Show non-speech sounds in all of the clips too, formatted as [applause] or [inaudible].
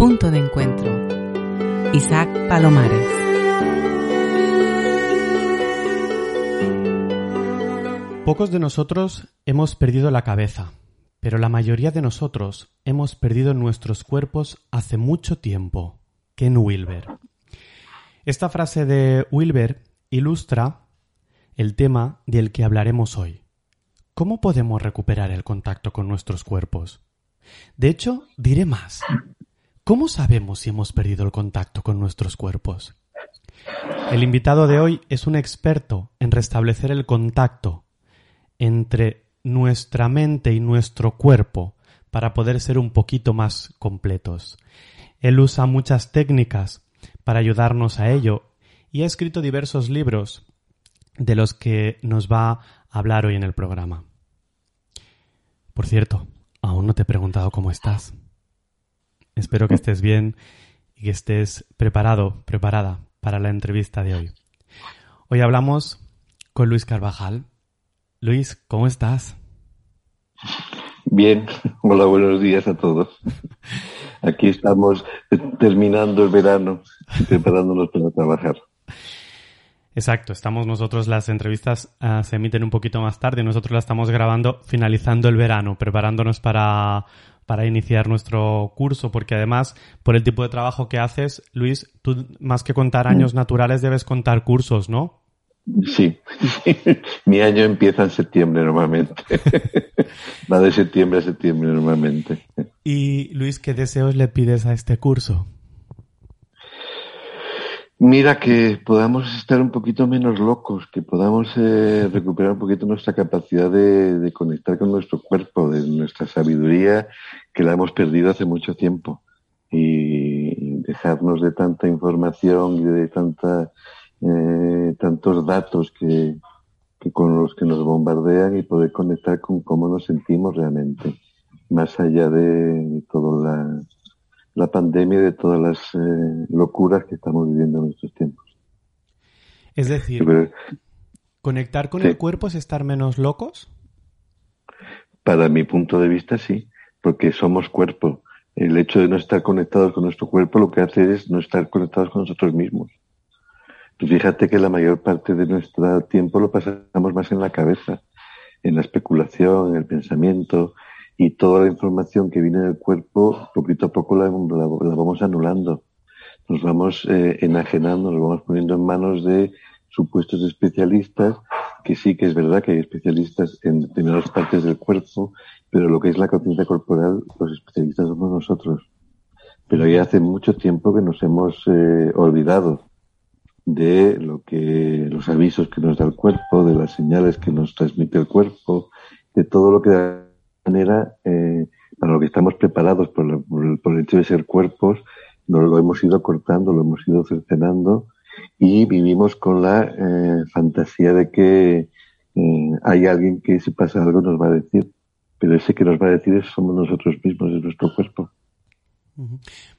Punto de encuentro. Isaac Palomares. Pocos de nosotros hemos perdido la cabeza, pero la mayoría de nosotros hemos perdido nuestros cuerpos hace mucho tiempo. Ken Wilber. Esta frase de Wilber ilustra el tema del que hablaremos hoy. ¿Cómo podemos recuperar el contacto con nuestros cuerpos? De hecho, diré más. ¿Cómo sabemos si hemos perdido el contacto con nuestros cuerpos? El invitado de hoy es un experto en restablecer el contacto entre nuestra mente y nuestro cuerpo para poder ser un poquito más completos. Él usa muchas técnicas para ayudarnos a ello y ha escrito diversos libros de los que nos va a hablar hoy en el programa. Por cierto, aún no te he preguntado cómo estás. Espero que estés bien y que estés preparado, preparada para la entrevista de hoy. Hoy hablamos con Luis Carvajal. Luis, ¿cómo estás? Bien, [laughs] hola, buenos días a todos. [laughs] Aquí estamos terminando el verano y preparándonos para trabajar. Exacto, estamos nosotros, las entrevistas uh, se emiten un poquito más tarde, nosotros las estamos grabando finalizando el verano, preparándonos para, para iniciar nuestro curso, porque además, por el tipo de trabajo que haces, Luis, tú más que contar años naturales debes contar cursos, ¿no? Sí, [laughs] mi año empieza en septiembre normalmente. [laughs] Va de septiembre a septiembre normalmente. Y Luis, ¿qué deseos le pides a este curso? Mira, que podamos estar un poquito menos locos, que podamos eh, recuperar un poquito nuestra capacidad de, conectar con nuestro cuerpo, de nuestra sabiduría, que la hemos perdido hace mucho tiempo. Y dejarnos de tanta información y de tanta, eh, tantos datos que, que con los que nos bombardean y poder conectar con cómo nos sentimos realmente, más allá de toda la la pandemia y de todas las eh, locuras que estamos viviendo en estos tiempos. Es decir, Pero, ¿conectar con sí. el cuerpo es estar menos locos? Para mi punto de vista, sí, porque somos cuerpo. El hecho de no estar conectados con nuestro cuerpo lo que hace es no estar conectados con nosotros mismos. Tú fíjate que la mayor parte de nuestro tiempo lo pasamos más en la cabeza, en la especulación, en el pensamiento, y toda la información que viene del cuerpo, poquito a poco la, la, vamos anulando. Nos vamos eh, enajenando, nos vamos poniendo en manos de supuestos especialistas, que sí que es verdad que hay especialistas en determinadas partes del cuerpo, pero lo que es la conciencia corporal, los especialistas somos nosotros. Pero ya hace mucho tiempo que nos hemos eh, olvidado de lo que, los avisos que nos da el cuerpo, de las señales que nos transmite el cuerpo, de todo lo que manera, eh, para lo que estamos preparados por, la, por, el, hecho de ser cuerpos, nos lo hemos ido cortando, lo hemos ido cercenando y vivimos con la eh, fantasía de que eh, hay alguien que si pasa algo nos va a decir, pero ese que nos va a decir somos nosotros mismos, es nuestro cuerpo.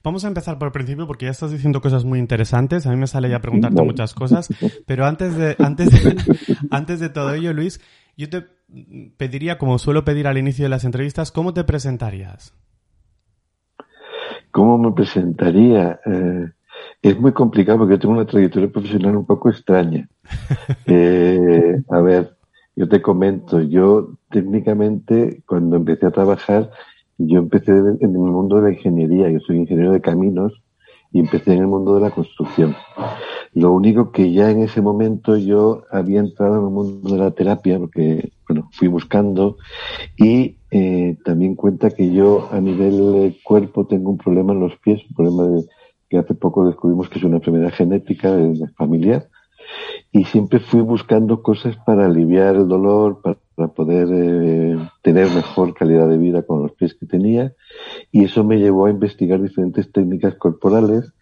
Vamos a empezar por el principio porque ya estás diciendo cosas muy interesantes. A mí me sale ya preguntarte muchas cosas, [laughs] pero antes de antes de, [laughs] antes de todo ello, Luis, yo te pediría, como suelo pedir al inicio de las entrevistas, ¿cómo te presentarías? ¿Cómo me presentaría? Eh, es muy complicado porque yo tengo una trayectoria profesional un poco extraña. [laughs] eh, a ver, yo te comento, yo técnicamente cuando empecé a trabajar, yo empecé en el mundo de la ingeniería, yo soy ingeniero de caminos y empecé en el mundo de la construcción. Lo único que ya en ese momento yo había entrado en el mundo de la terapia, porque, bueno, fui buscando y eh, también cuenta que yo a nivel cuerpo tengo un problema en los pies, un problema de, que hace poco descubrimos que es una enfermedad genética familiar y siempre fui buscando cosas para aliviar el dolor, para poder eh, tener mejor calidad de vida con los pies que tenía y eso me llevó a investigar diferentes técnicas corporales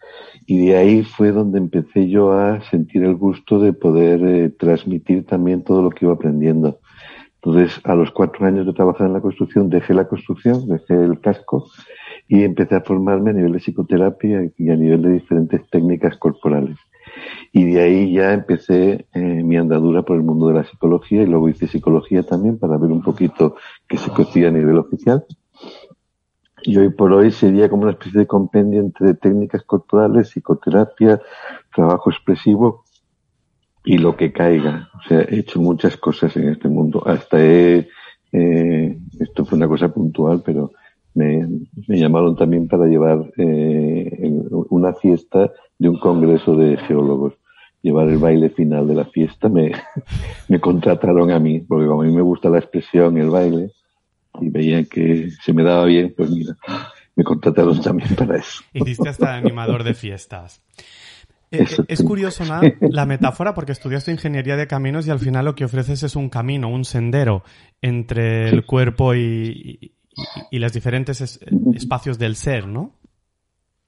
y de ahí fue donde empecé yo a sentir el gusto de poder eh, transmitir también todo lo que iba aprendiendo. Entonces, a los cuatro años de trabajar en la construcción, dejé la construcción, dejé el casco y empecé a formarme a nivel de psicoterapia y a nivel de diferentes técnicas corporales. Y de ahí ya empecé eh, mi andadura por el mundo de la psicología y luego hice psicología también para ver un poquito qué se cocía a nivel oficial. Y hoy por hoy sería como una especie de compendio entre técnicas corporales, psicoterapia, trabajo expresivo y lo que caiga. O sea, he hecho muchas cosas en este mundo. Hasta he, eh, esto fue una cosa puntual, pero me, me llamaron también para llevar eh, una fiesta de un congreso de geólogos. Llevar el baile final de la fiesta me, [laughs] me contrataron a mí, porque como a mí me gusta la expresión, el baile, y veían que se me daba bien, pues mira, me contrataron [laughs] también para eso. Hiciste hasta animador de fiestas. Eh, es curioso, ¿no? [laughs] la metáfora, porque estudiaste ingeniería de caminos y al final lo que ofreces es un camino, un sendero entre el cuerpo y, y, los diferentes espacios del ser, ¿no?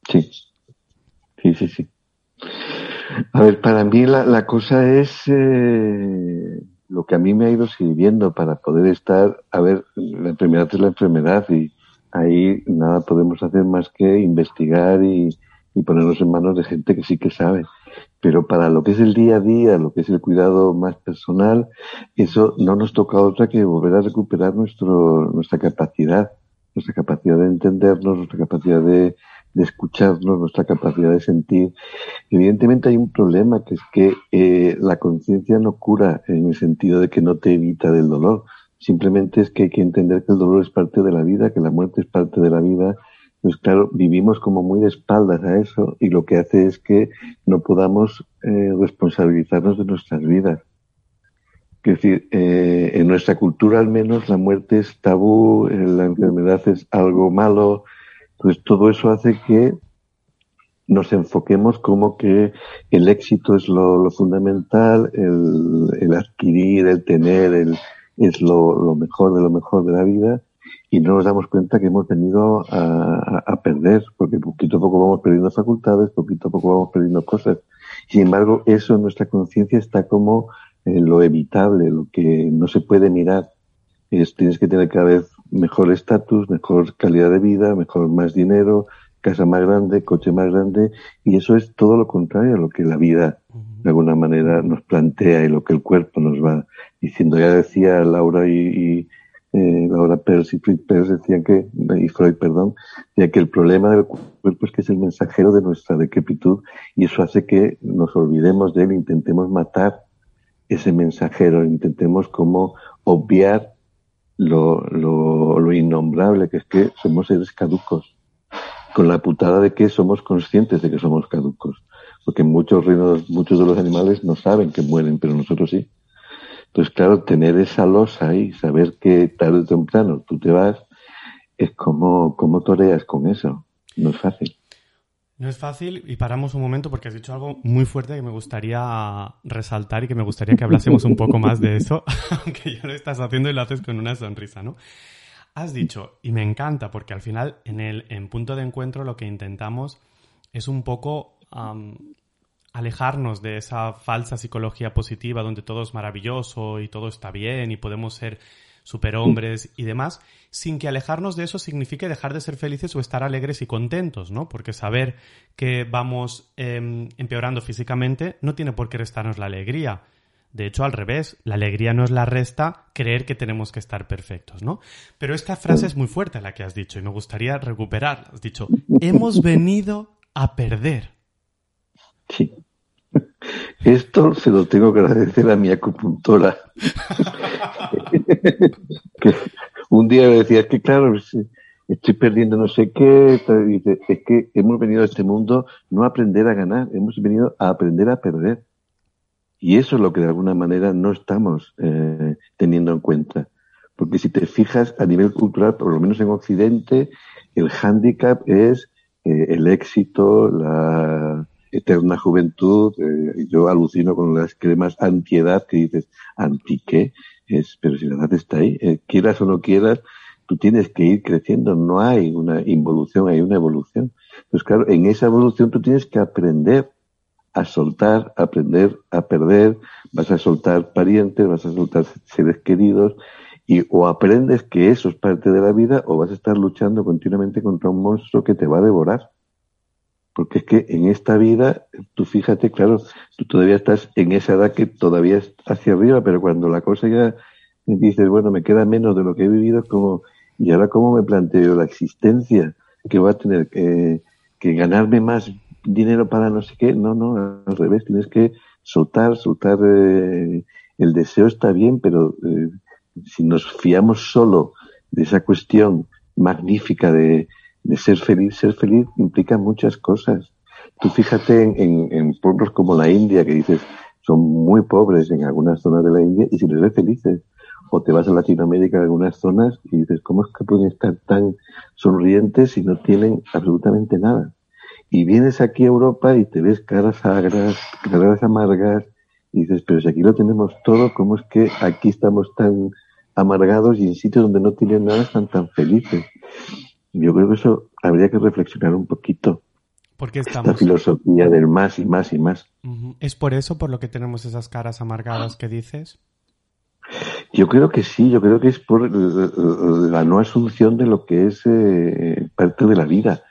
Sí, sí, sí, sí. A ver, para mí la, la cosa es eh, lo que a mí me ha ido sirviendo para poder estar, a ver, la enfermedad es la enfermedad y ahí nada podemos hacer más que investigar y, y ponernos en manos de gente que sí que sabe. Pero para lo que es el día a día, lo que es el cuidado más personal, eso no nos toca otra que volver a recuperar nuestro, nuestra capacidad, nuestra capacidad de entendernos, nuestra capacidad de, escucharnos, nuestra capacidad de sentir. Evidentemente hay un problema que es que eh, la conciencia no cura en el sentido de que no te evita del dolor. Simplemente es que hay que entender que el dolor es parte de la vida, que la muerte es parte de la vida. Pues claro, vivimos como muy de espaldas a eso y lo que hace es que no podamos eh, responsabilizarnos de nuestras vidas. Es decir, eh, en nuestra cultura al menos la muerte es tabú, eh, la enfermedad es algo malo, entonces todo eso hace que nos enfoquemos como que el éxito es lo, fundamental, el, adquirir, el tener, el, es lo, mejor de lo mejor de la vida y no nos damos cuenta que hemos venido a, perder, porque poquito a poco vamos perdiendo facultades, poquito a poco vamos perdiendo cosas. Sin embargo, eso en nuestra conciencia está como lo evitable, lo que no se puede mirar. Es, tienes que tener cada vez mejor estatus, mejor calidad de vida, mejor más dinero, casa más grande, coche más grande, y eso es todo lo contrario a lo que la vida de alguna manera nos plantea y lo que el cuerpo nos va diciendo. Ya decía Laura y, y eh, Laura Pers y decían que, y Freud, perdón, decía que el problema del cuerpo es que es el mensajero de nuestra decrepitud y eso hace que nos olvidemos de él, intentemos matar ese mensajero, intentemos como obviar lo, lo, lo innombrable que es que somos seres caducos, con la putada de que somos conscientes de que somos caducos, porque muchos reinos, muchos de los animales no saben que mueren, pero nosotros sí. Entonces, claro, tener esa losa ahí, saber que tarde o temprano tú te vas, es como, como toreas con eso. No es fácil. No es fácil y paramos un momento porque has dicho algo muy fuerte que me gustaría resaltar y que me gustaría que hablásemos un poco más de eso, [laughs] aunque ya lo estás haciendo y lo haces con una sonrisa, ¿no? Has dicho, y me encanta porque al final en el en punto de encuentro lo que intentamos es un poco alejarnos de esa falsa psicología positiva donde todo es maravilloso y todo está bien y podemos ser superhombres y demás, sin que alejarnos de eso signifique dejar de ser felices o estar alegres y contentos, ¿no? Porque saber que vamos em, empeorando físicamente no tiene por qué restarnos la alegría. De hecho, al revés, la alegría no es la resta creer que tenemos que estar perfectos, ¿no? Pero esta frase es muy fuerte la que has dicho y me gustaría recuperarla. Has dicho, hemos venido a perder. Sí. Esto se lo tengo que agradecer a mi acupuntora. un día me decía, es que claro, estoy perdiendo no sé qué, es que hemos venido a este mundo no a aprender a ganar, hemos venido a aprender a perder. Y eso es lo que de alguna manera no estamos eh, teniendo en cuenta. Porque si te fijas a nivel cultural, por lo menos en Occidente, el hándicap es eh, el éxito, la, eterna juventud. Eh, yo alucino con las cremas antiedad que dices, ¿anti qué? Es, pero si la edad está ahí, eh, quieras o no quieras, tú tienes que ir creciendo, no hay una involución, hay una evolución. Entonces, claro, en esa evolución tú tienes que aprender a soltar, aprender a perder, vas a soltar parientes, vas a soltar seres queridos, y o aprendes que eso es parte de la vida o vas a estar luchando continuamente contra un monstruo que te va a devorar. Porque es que en esta vida, tú fíjate, claro, tú todavía estás en esa edad que todavía es hacia arriba, pero cuando la cosa ya dices, bueno, me queda menos de lo que he vivido, como, y ahora cómo me planteo la existencia que va a tener que, que ganarme más dinero para no sé qué, no, no, al revés, tienes que soltar, soltar, eh, el deseo está bien, pero eh, si nos fiamos solo de esa cuestión magnífica de, de ser feliz, ser feliz implica muchas cosas. Tú fíjate en, en, pueblos como la India, que dices, son muy pobres en algunas zonas de la India y se les ve felices. O te vas a Latinoamérica en algunas zonas y dices, ¿cómo es que pueden estar tan sonrientes si no tienen absolutamente nada? Y vienes aquí a Europa y te ves caras agras, caras amargas, y dices, pero si aquí lo tenemos todo, ¿cómo es que aquí estamos tan amargados y en sitios donde no tienen nada están tan felices? Yo creo que eso habría que reflexionar un poquito. Porque estamos... Esta filosofía del más y más y más. ¿Es por eso por lo que tenemos esas caras amargadas que dices? Yo creo que sí, yo creo que es por la no asunción de lo que es eh, parte de la vida,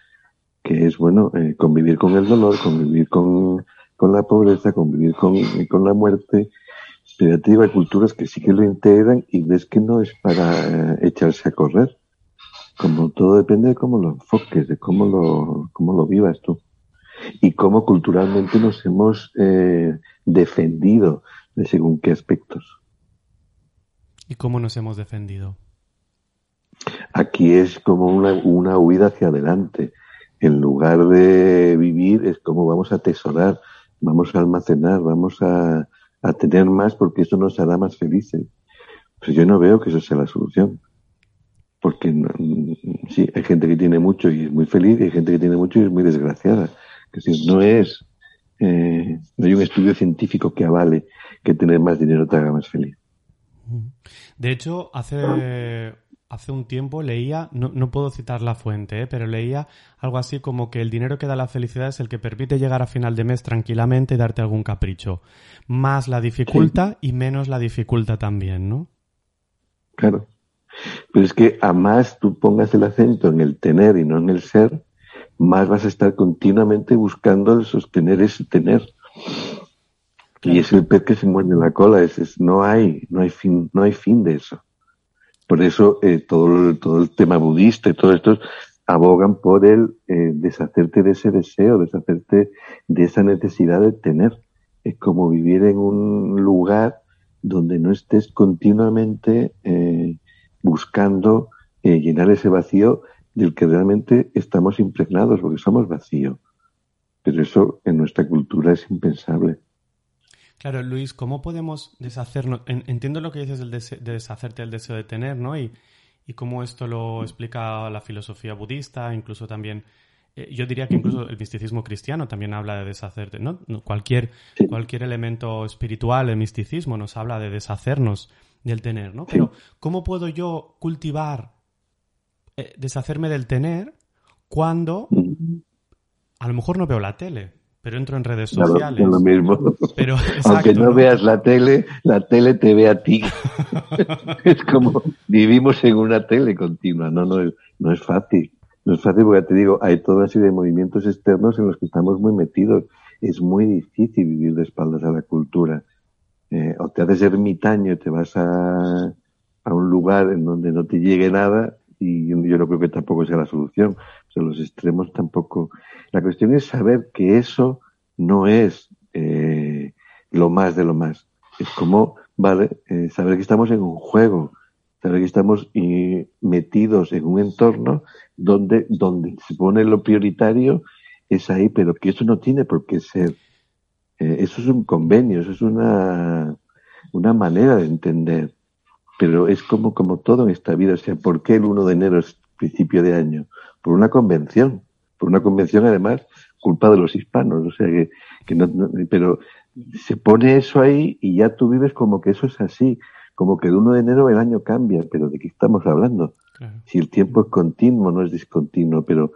que es, bueno, eh, convivir con el dolor, convivir con, con la pobreza, convivir con, con la muerte. Pero hay culturas que sí que lo integran y ves que no es para eh, echarse a correr. Como todo depende de cómo lo enfoques, de cómo lo, cómo lo vivas tú. Y cómo culturalmente nos hemos eh, defendido de según qué aspectos. ¿Y cómo nos hemos defendido? Aquí es como una, una huida hacia adelante. En lugar de vivir es como vamos a atesorar, vamos a almacenar, vamos a, a tener más porque eso nos hará más felices. Pues yo no veo que eso sea la solución. Porque sí, hay gente que tiene mucho y es muy feliz y hay gente que tiene mucho y es muy desgraciada. Que si no es, eh, no hay un estudio científico que avale que tener más dinero te haga más feliz. De hecho, hace hace un tiempo leía, no, no puedo citar la fuente, ¿eh? pero leía algo así como que el dinero que da la felicidad es el que permite llegar a final de mes tranquilamente y darte algún capricho. Más la dificultad y menos la dificultad también, ¿no? Claro. Pero es que a más tú pongas el acento en el tener y no en el ser, más vas a estar continuamente buscando el sostener ese tener. Y es el pez que se muerde la cola, es, no hay, no hay fin, no hay fin de eso. Por eso eh, todo, todo el tema budista y todo esto abogan por el eh, deshacerte de ese deseo, deshacerte de esa necesidad de tener. Es como vivir en un lugar donde no estés continuamente eh, buscando eh, llenar ese vacío del que realmente estamos impregnados, porque somos vacío. Pero eso en nuestra cultura es impensable. Claro, Luis, ¿cómo podemos deshacernos? entiendo lo que dices de deshacerte del deseo de tener, ¿no? Y, y cómo esto lo explica la filosofía budista, incluso también, eh, yo diría que incluso el misticismo cristiano también habla de deshacerte, ¿no? Cualquier, cualquier elemento espiritual, el misticismo nos habla de deshacernos del tener, ¿no? Pero, ¿cómo puedo yo cultivar, eh, deshacerme del tener cuando a lo mejor no veo la tele? pero entro en redes sociales. lo mismo. Pero, [laughs] Aunque no, veas la tele, la tele te ve a ti. [laughs] es como vivimos en una tele continua. No, no es, no es fácil. No es fácil porque te digo, hay toda una serie de movimientos externos en los que estamos muy metidos. Es muy difícil vivir de espaldas a la cultura. Eh, o te haces ermitaño y te vas a, a un lugar en donde no te llegue nada y yo no creo que tampoco sea la solución. O los extremos tampoco. La cuestión es saber que eso no es eh, lo más de lo más. Es como, vale, eh, saber que estamos en un juego, saber que estamos eh, metidos en un entorno donde, donde se pone lo prioritario es ahí, pero que eso no tiene por qué ser. Eh, eso es un convenio, eso es una, una manera de entender pero es como, como todo en esta vida. O sea, ¿por qué el 1 de enero es principio de año? Por una convención. Por una convención, además, culpa de los hispanos. O sea, que, que no, pero se pone eso ahí y ya tú vives como que eso es así. como que el 1 de enero el año cambia, pero ¿de qué estamos hablando? Si el tiempo es continuo, no es discontinuo, pero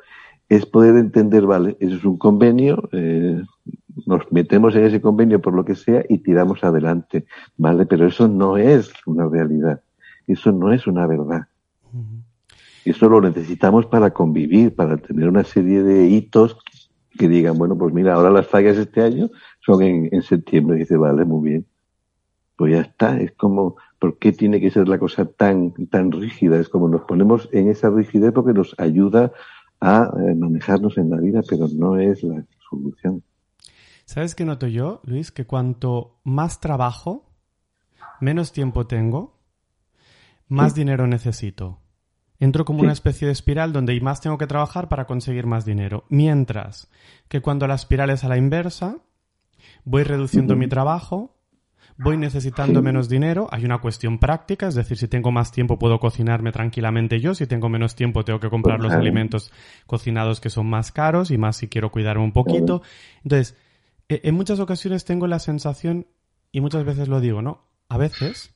es poder entender, vale, eso es un convenio, eh, nos metemos en ese convenio por lo que sea y tiramos adelante, vale, pero eso no es una realidad, eso no es una verdad. Eso lo necesitamos para convivir, para tener una serie de hitos que digan, bueno, pues mira, ahora las fallas este año son en, en septiembre. Y dice, vale, muy bien. Pues ya está. Es como, ¿por qué tiene que ser la cosa tan, tan rígida? Es como nos ponemos en esa rigidez porque nos ayuda a eh, manejarnos en la vida, pero no es la solución. ¿Sabes qué noto yo, Luis? Que cuanto más trabajo, menos tiempo tengo, más dinero necesito. Entro como una especie de espiral donde más tengo que trabajar para conseguir más dinero. Mientras que cuando la espiral es a la inversa, voy reduciendo mi trabajo, voy necesitando menos dinero. Hay una cuestión práctica, es decir, si tengo más tiempo puedo cocinarme tranquilamente yo, si tengo menos tiempo tengo que comprar los alimentos cocinados que son más caros y más si quiero cuidarme un poquito. Entonces, en muchas ocasiones tengo la sensación, y muchas veces lo digo, ¿no? A veces,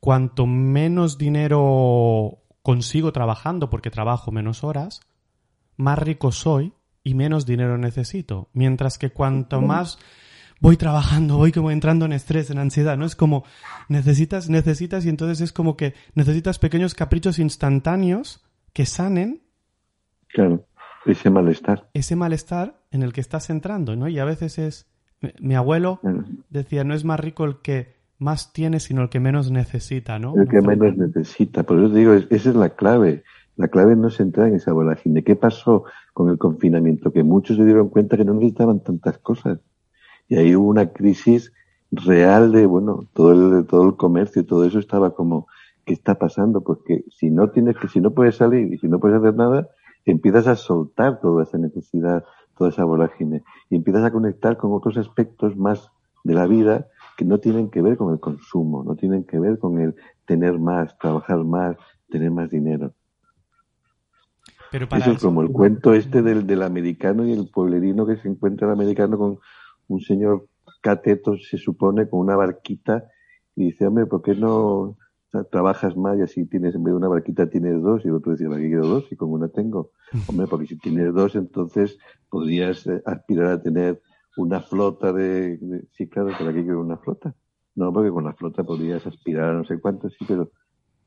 cuanto menos dinero consigo trabajando porque trabajo menos horas, más rico soy y menos dinero necesito. Mientras que cuanto más voy trabajando, voy como entrando en estrés, en ansiedad, ¿no? Es como necesitas, necesitas y entonces es como que necesitas pequeños caprichos instantáneos que sanen. Claro, ese malestar. Ese malestar en el que estás entrando, ¿no? Y a veces es... Mi abuelo decía, no es más rico el que más tiene, sino el que menos necesita, ¿no? El que menos necesita. Por eso digo, esa es la clave. La clave no es entrar en esa vorágine. ¿Qué pasó con el confinamiento? Que muchos se dieron cuenta que no necesitaban tantas cosas. Y ahí hubo una crisis real de, bueno, todo el, todo el comercio, todo eso estaba como, ¿qué está pasando? Porque si no tienes que, si no puedes salir y si no puedes hacer nada, empiezas a soltar toda esa necesidad, toda esa vorágine. Y empiezas a conectar con otros aspectos más de la vida que no tienen que ver con el consumo, no tienen que ver con el tener más, trabajar más, tener más dinero. Pero eso es como el cuento este del, del americano y el pueblerino que se encuentra el americano con un señor cateto, se supone, con una barquita y dice, hombre, ¿por qué no trabajas más y así tienes, en vez de una barquita tienes dos? Y el otro decía, aquí quiero dos y como una tengo. Hombre, porque si tienes dos, entonces podrías eh, aspirar a tener una flota de, Sí, claro, ¿para qué quiero una flota? No, porque con la flota podrías aspirar a no sé cuánto, sí, pero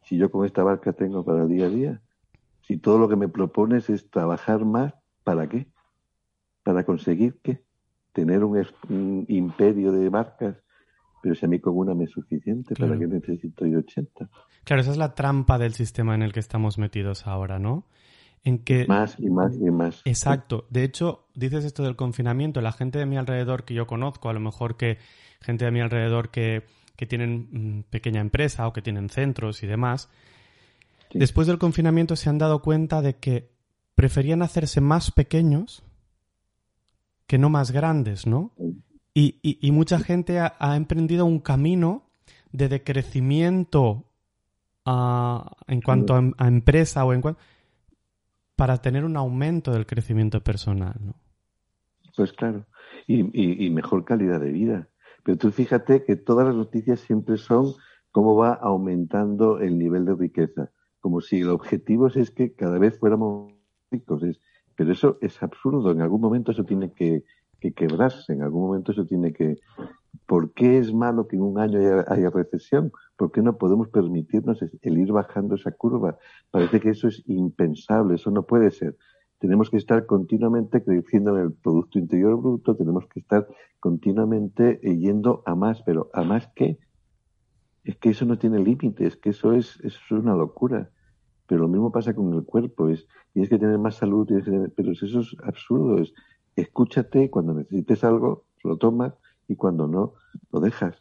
si yo con esta barca tengo para el día a día, si todo lo que me propones es trabajar más, ¿para qué? ¿Para conseguir qué? Tener un, imperio de barcas, pero si a mí con una me es suficiente, ¿para qué necesito yo 80? Claro, esa es la trampa del sistema en el que estamos metidos ahora, ¿no? en que... Más y más y más. Exacto. De hecho, dices esto del confinamiento, la gente de mi alrededor que yo conozco, a lo mejor que gente de mi alrededor que, que tienen mm, pequeña empresa o que tienen centros y demás, después del confinamiento se han dado cuenta de que preferían hacerse más pequeños que no más grandes, ¿no? Y, y, mucha gente ha, emprendido un camino de decrecimiento ah, en cuanto a, a, empresa o en cuanto para tener un aumento del crecimiento personal, ¿no? Pues claro, y, mejor calidad de vida. Pero tú fíjate que todas las noticias siempre son cómo va aumentando el nivel de riqueza, como si el objetivo es que cada vez fuéramos ricos. pero eso es absurdo, en algún momento eso tiene que, que quebrarse, en algún momento eso tiene que... ¿Por qué es malo que en un año haya, recesión? ¿Por qué no podemos permitirnos el ir bajando esa curva? Parece que eso es impensable, eso no puede ser. Tenemos que estar continuamente creciendo en el Producto Interior Bruto, tenemos que estar continuamente yendo a más, pero ¿a más qué? Es que eso no tiene límites, que eso es, eso es una locura. Pero lo mismo pasa con el cuerpo, es, tienes que tener más salud, pero eso es absurdo, es, escúchate, cuando necesites algo, lo tomas y cuando no, lo dejas.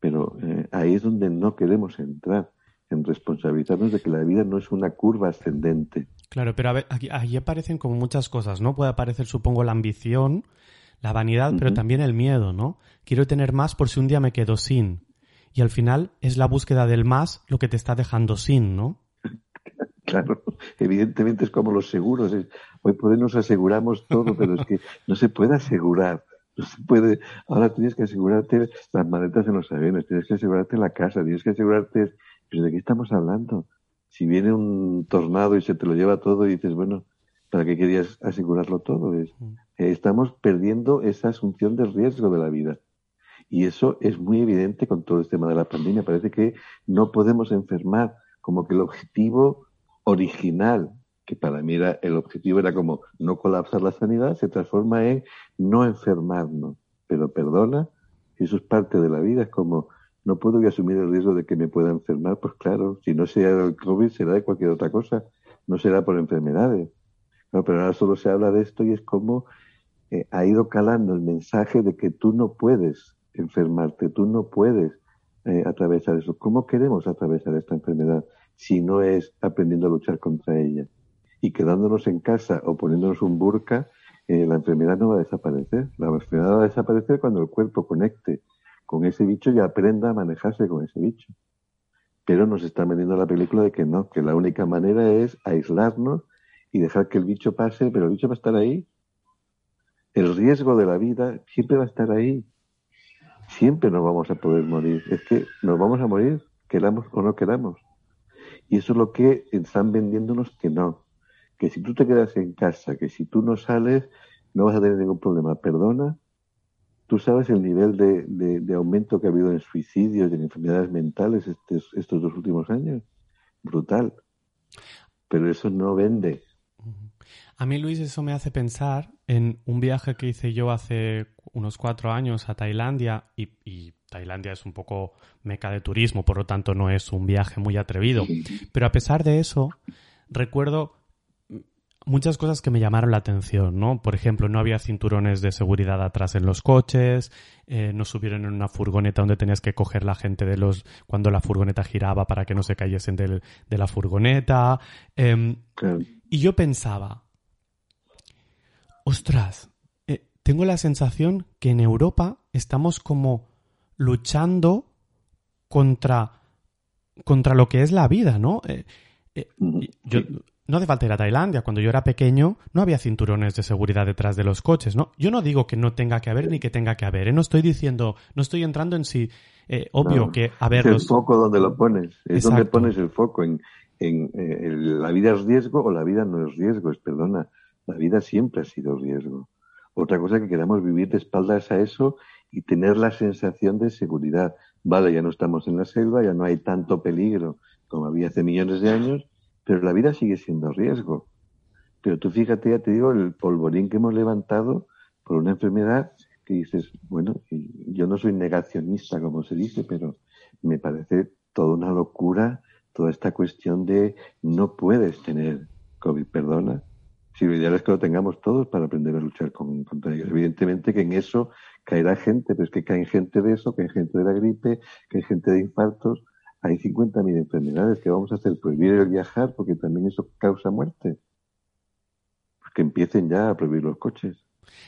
Pero eh, ahí es donde no queremos entrar, en responsabilizarnos de que la vida no es una curva ascendente. Claro, pero a ver, aquí, aparecen como muchas cosas, ¿no? Puede aparecer, supongo, la ambición, la vanidad, pero también el miedo, ¿no? Quiero tener más por si un día me quedo sin. Y al final es la búsqueda del más lo que te está dejando sin, ¿no? [laughs] Claro, evidentemente es como los seguros. por hoy nos aseguramos todo, pero es que no se puede asegurar No se puede. Ahora tienes que asegurarte las maletas en los aviones, tienes que asegurarte la casa, tienes que asegurarte. ¿Pero de qué estamos hablando? Si viene un tornado y se te lo lleva todo y dices, bueno, ¿para qué querías asegurarlo todo? Es, mm. eh, estamos perdiendo esa asunción del riesgo de la vida. Y eso es muy evidente con todo el tema de la pandemia. Parece que no podemos enfermar, como que el objetivo original, que para mí era, el objetivo era como no colapsar la sanidad, se transforma en no enfermarnos. Pero perdona, eso es parte de la vida, es como no puedo asumir el riesgo de que me pueda enfermar, pues claro, si no sea del COVID será de cualquier otra cosa, no será por enfermedades. Pero ahora solo se habla de esto y es como eh, ha ido calando el mensaje de que tú no puedes enfermarte, tú no puedes eh, atravesar eso. ¿Cómo queremos atravesar esta enfermedad si no es aprendiendo a luchar contra ella? Y quedándonos en casa o poniéndonos un burka, eh, la enfermedad no va a desaparecer. La enfermedad va a desaparecer cuando el cuerpo conecte con ese bicho y aprenda a manejarse con ese bicho. Pero nos está vendiendo la película de que no, que la única manera es aislarnos y dejar que el bicho pase, pero el bicho va a estar ahí. El riesgo de la vida siempre va a estar ahí siempre nos vamos a poder morir. Es que nos vamos a morir, queramos o no queramos. Y eso es lo que están vendiéndonos que no. Que si tú te quedas en casa, que si tú no sales, no vas a tener ningún problema. Perdona, tú sabes el nivel de, aumento que ha habido en suicidios y en enfermedades mentales estos, estos dos últimos años. Brutal. Pero eso no vende. A mí, Luis, eso me hace pensar en un viaje que hice yo hace unos cuatro años a Tailandia y, Tailandia es un poco meca de turismo, por lo tanto no es un viaje muy atrevido. Pero a pesar de eso, recuerdo muchas cosas que me llamaron la atención, ¿no? Por ejemplo, no había cinturones de seguridad atrás en los coches, eh, no subieron en una furgoneta donde tenías que coger la gente de los cuando la furgoneta giraba para que no se cayesen de la furgoneta. Em, y yo pensaba, ostras, eh, tengo la sensación que en Europa estamos como luchando contra, contra lo que es la vida, ¿no? Eh, eh, no hace falta ir a Tailandia. Cuando yo era pequeño no había cinturones de seguridad detrás de los coches, ¿no? Yo no digo que no tenga que haber ni que tenga que haber. No estoy diciendo, no estoy entrando en si, obvio que haber Es el foco donde lo pones. Es donde pones el foco. En, en la vida es riesgo o la vida no es riesgo. Es, perdona, la vida siempre ha sido riesgo. Otra cosa que queramos vivir de espaldas a eso y tener la sensación de seguridad. Vale, ya no estamos en la selva, ya no hay tanto peligro como había hace millones de años, pero la vida sigue siendo riesgo. Pero tú fíjate, ya te digo, el polvorín que hemos levantado por una enfermedad que dices, bueno, yo no soy negacionista, como se dice, pero me parece toda una locura toda esta cuestión de no puedes tener COVID, perdona, si lo ideal es que lo tengamos todos para aprender a luchar contra ellos. Evidentemente que en eso caerá gente, pero es que cae gente de eso, cae gente de la gripe, cae gente de infartos. Hay 50.000 enfermedades que vamos a hacer prohibir el viajar porque también eso causa muerte. Pues que empiecen ya a prohibir los coches.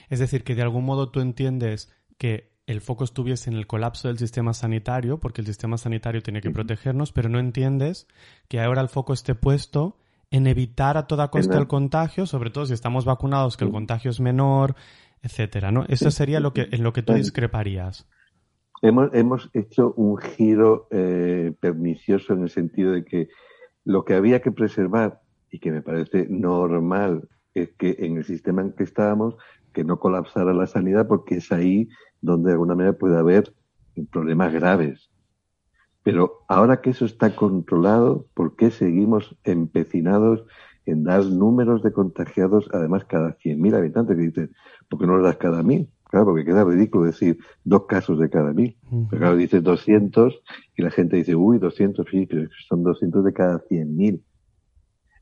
Es decir, que de algún modo tú entiendes que el foco estuviese en el colapso del sistema sanitario, porque el sistema sanitario tiene que protegernos, pero no entiendes que ahora el foco esté puesto en evitar a toda costa el contagio, sobre todo si estamos vacunados, que el contagio es menor, etcétera, ¿no? Eso sería lo que, en lo que tú discreparías. Hemos, hemos hecho un giro eh, pernicioso en el sentido de que lo que había que preservar, y que me parece normal, es que en el sistema en que estábamos, que no colapsara la sanidad, porque es ahí donde de alguna manera puede haber problemas graves. Pero ahora que eso está controlado, ¿por qué seguimos empecinados en dar números de contagiados, además cada 100.000 habitantes? Que dicen, ¿por qué no lo das cada mil? Claro, porque queda ridículo decir dos casos de cada mil. Pero claro, dice 200 y la gente dice, uy, 200, sí, pero son 200 de cada 100.000.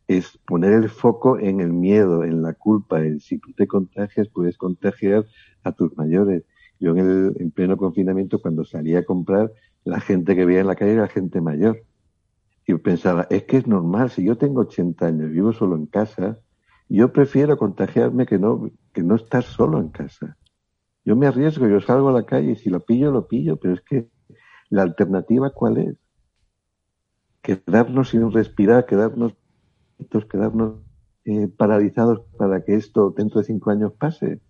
Es poner el foco en el miedo, en la culpa, en si tú te contagias, puedes contagiar a tus mayores. Yo en el en pleno confinamiento, cuando salía a comprar, la gente que veía en la calle era gente mayor. Y pensaba, es que es normal, si yo tengo 80 años, vivo solo en casa, yo prefiero contagiarme que no, que no estar solo en casa. Yo me arriesgo, yo salgo a la calle y si lo pillo, lo pillo, pero es que la alternativa cuál es? Quedarnos sin respirar, quedarnos, quedarnos eh, paralizados para que esto dentro de cinco años pase.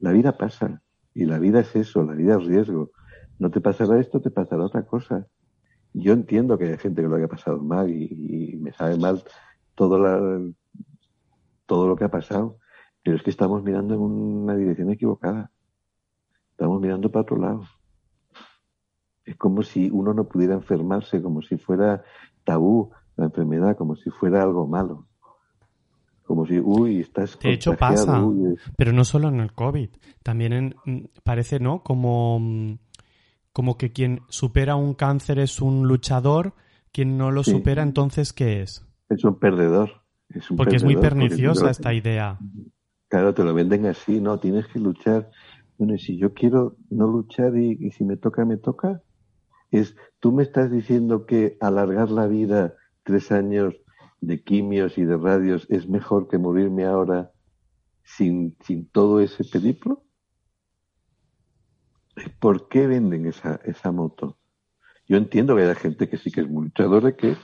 La vida pasa. Y la vida es eso, la vida es riesgo. No te pasará esto, te pasará otra cosa. Yo entiendo que hay gente que lo haya pasado mal y, me sabe mal todo, todo lo que ha pasado, pero es que estamos mirando en una dirección equivocada. Estamos mirando para otro lado. Es como si uno no pudiera enfermarse, como si fuera tabú la enfermedad, como si fuera algo malo. Como si, uy, estás. De hecho, pasa. pero no solo en el COVID. También en, mm, parece, ¿no? Como, mm, como que quien supera un cáncer es un luchador, quien no lo supera, entonces, ¿qué es? Es un perdedor. porque es muy perniciosa esta idea. Claro, te lo venden así, ¿no? Tienes que luchar. Bueno, y si yo quiero no luchar y si me toca, me toca. Es, tú me estás diciendo que alargar la vida tres años de quimios y de radios es mejor que morirme ahora sin, sin todo ese periplo? ¿Por qué venden esa, esa moto? Yo entiendo que hay gente que sí que es muy luchadora, que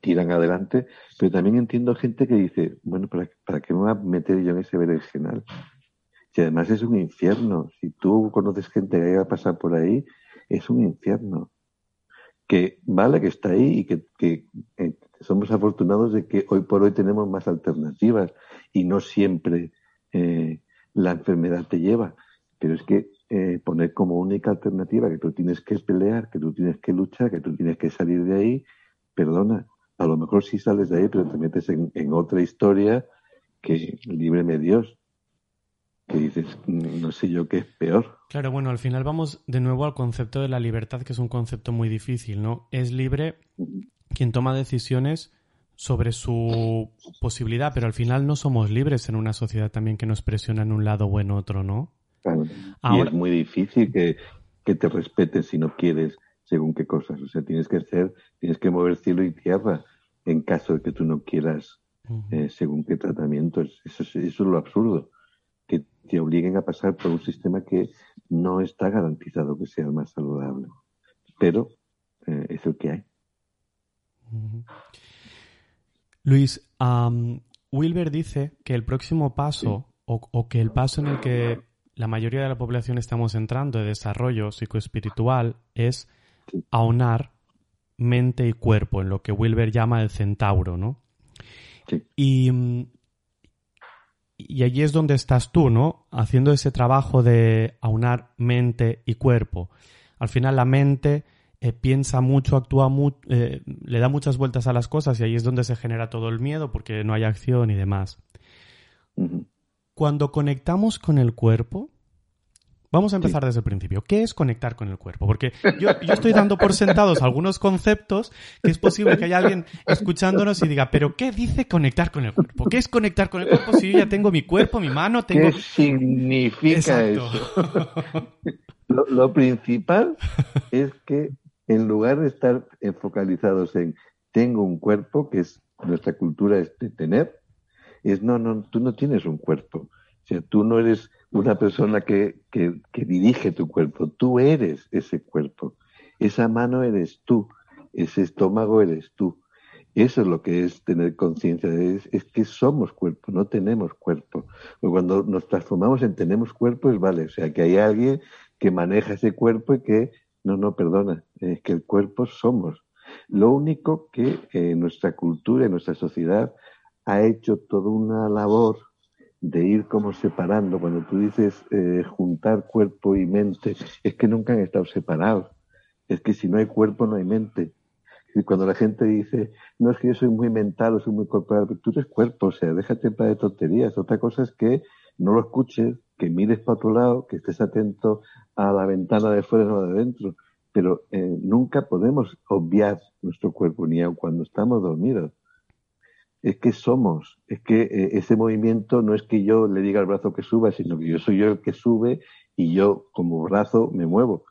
tiran adelante, pero también entiendo gente que dice, bueno, ¿para, ¿para qué me voy a meter yo en ese berenjenal? Si además es un infierno, si tú conoces gente que va a pasar por ahí, es un infierno. Que vale, que está ahí y que, eh, somos afortunados de que hoy por hoy tenemos más alternativas y no siempre eh, la enfermedad te lleva. Pero es que eh, poner como única alternativa que tú tienes que pelear, que tú tienes que luchar, que tú tienes que salir de ahí, perdona, a lo mejor sí sales de ahí, pero te metes en, en otra historia que líbreme Dios que dices, no sé yo qué es peor. Claro, bueno, al final vamos de nuevo al concepto de la libertad, que es un concepto muy difícil, ¿no? Es libre quien toma decisiones sobre su posibilidad, pero al final no somos libres en una sociedad también que nos presiona en un lado o en otro, ¿no? Claro. Y es muy difícil que, te respeten si no quieres según qué cosas. O sea, tienes que hacer, tienes que mover cielo y tierra en caso de que tú no quieras eh, según qué tratamientos. Eso, eso es lo absurdo que te obliguen a pasar por un sistema que no está garantizado que sea el más saludable. Pero eh, es el que hay. Luis, Wilber dice que el próximo paso, o, que el paso en el que la mayoría de la población estamos entrando de desarrollo psicoespiritual, es aunar mente y cuerpo, en lo que Wilber llama el centauro, ¿no? Y mm, y allí es donde estás tú, ¿no? Haciendo ese trabajo de aunar mente y cuerpo. Al final la mente eh, piensa mucho, actúa mucho, eh, le da muchas vueltas a las cosas y ahí es donde se genera todo el miedo porque no hay acción y demás. Cuando conectamos con el cuerpo, Vamos a empezar desde el principio. ¿Qué es conectar con el cuerpo? Porque yo, estoy dando por sentados algunos conceptos que es posible que haya alguien escuchándonos y diga, pero ¿qué dice conectar con el cuerpo? ¿Qué es conectar con el cuerpo si yo ya tengo mi cuerpo, mi mano, tengo... ¿Qué significa eso? lo, principal es que en lugar de estar focalizados en tengo un cuerpo, que es nuestra cultura es de tener, es no, no, tú no tienes un cuerpo. O sea, tú no eres una persona que, que, dirige tu cuerpo. Tú eres ese cuerpo. Esa mano eres tú. Ese estómago eres tú. Eso es lo que es tener conciencia. Es, es, que somos cuerpo, no tenemos cuerpo. Cuando nos transformamos en tenemos cuerpo, es vale. O sea, que hay alguien que maneja ese cuerpo y que, no, no, perdona, es que el cuerpo somos. Lo único que eh, nuestra cultura y nuestra sociedad ha hecho toda una labor de ir como separando. Cuando tú dices eh, juntar cuerpo y mente, es que nunca han estado separados. Es que si no hay cuerpo, no hay mente. Y cuando la gente dice, no es que yo soy muy mental o soy muy corporal, tú eres cuerpo, o sea, déjate de tonterías. Otra cosa es que no lo escuches, que mires para otro lado, que estés atento a la ventana de fuera o de adentro. Pero eh, nunca podemos obviar nuestro cuerpo, ni aun cuando estamos dormidos es que somos, es que eh, ese movimiento no es que yo le diga al brazo que suba, sino que yo soy yo el que sube y yo como brazo me muevo.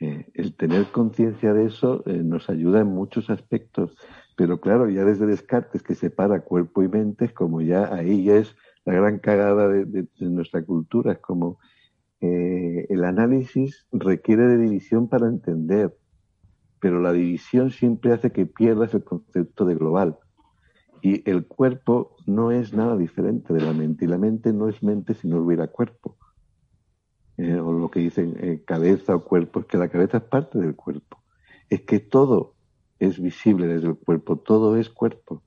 Eh, el tener conciencia de eso eh, nos ayuda en muchos aspectos, pero claro, ya desde Descartes que separa cuerpo y mente, como ya ahí ya es la gran cagada de, nuestra cultura, es como el análisis requiere de división para entender, pero la división siempre hace que pierdas el concepto de global y el cuerpo no es nada diferente de la mente, y la mente no es mente si no hubiera cuerpo. lo que dicen eh, cabeza o cuerpo, es que la cabeza es parte del cuerpo. Es que todo es visible desde el cuerpo, todo es cuerpo.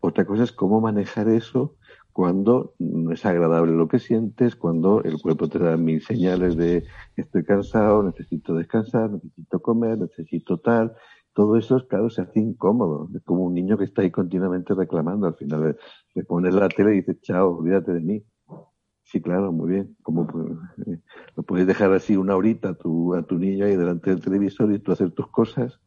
Otra cosa es cómo manejar eso cuando no es agradable lo que sientes, cuando el cuerpo te da mil señales de estoy cansado, necesito descansar, necesito comer, necesito tal. Todo eso, claro, se hace incómodo. Es como un niño que está ahí continuamente reclamando. Al final le pones la tele y dices, chao, olvídate de mí. Sí, claro, muy bien. Como eh, lo puedes dejar así una horita a tu, a tu niño ahí delante del televisor y tú hacer tus cosas,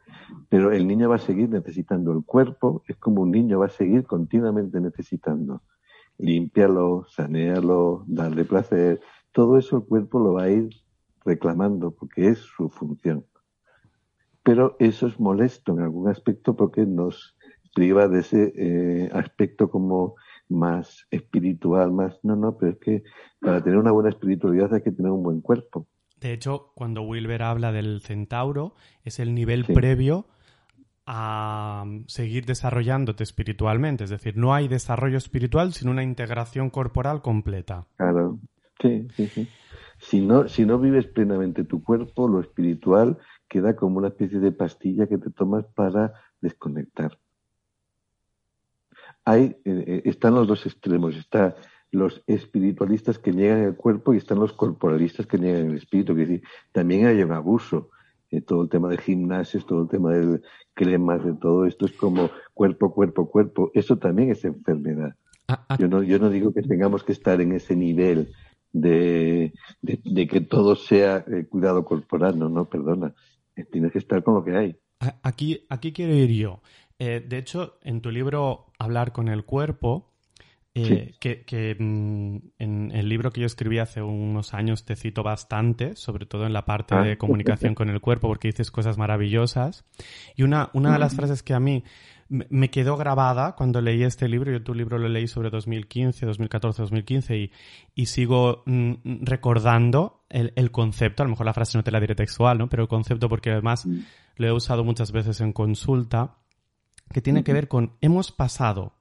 pero el niño va a seguir necesitando el cuerpo, es como un niño va a seguir continuamente necesitando. Limpiarlo, sanearlo, darle placer, todo eso el cuerpo lo va a ir reclamando porque es su función. Pero eso es molesto en algún aspecto porque nos priva de ese eh, aspecto como más espiritual, más... No, no, pero es que para tener una buena espiritualidad hay que tener un buen cuerpo. De hecho, cuando Wilber habla del centauro, es el nivel previo a seguir desarrollándote espiritualmente. Es decir, no hay desarrollo espiritual sin una integración corporal completa. Claro, sí, sí, sí. Si no, si no vives plenamente tu cuerpo, lo espiritual queda como una especie de pastilla que te tomas para desconectar hay, eh, eh, están los dos extremos. Está los espiritualistas que niegan el cuerpo y están los corporalistas que niegan el espíritu. Es decir, también hay un abuso. Eh, todo el tema de gimnasios, todo el tema de cremas, de todo esto es como cuerpo, cuerpo, cuerpo. Eso también es enfermedad. Ah, ah. Yo, no, yo no digo que tengamos que estar en ese nivel de, de, que todo sea cuidado corporal. No, no, perdona. Tienes que estar con lo que hay. Aquí, aquí quiero ir yo. Eh, de hecho, en tu libro Hablar con el cuerpo, eh, que, mm, en el libro que yo escribí hace unos años te cito bastante, sobre todo en la parte de ah. comunicación con el cuerpo, porque dices cosas maravillosas. Y una, una de las frases que a mí me quedó grabada cuando leí este libro, yo tu libro lo leí sobre 2015, 2014, 2015 y, y sigo mm, recordando el, el, concepto, a lo mejor la frase no te la diré textual, ¿no? Pero el concepto porque además mm. lo he usado muchas veces en consulta que tiene que ver con hemos pasado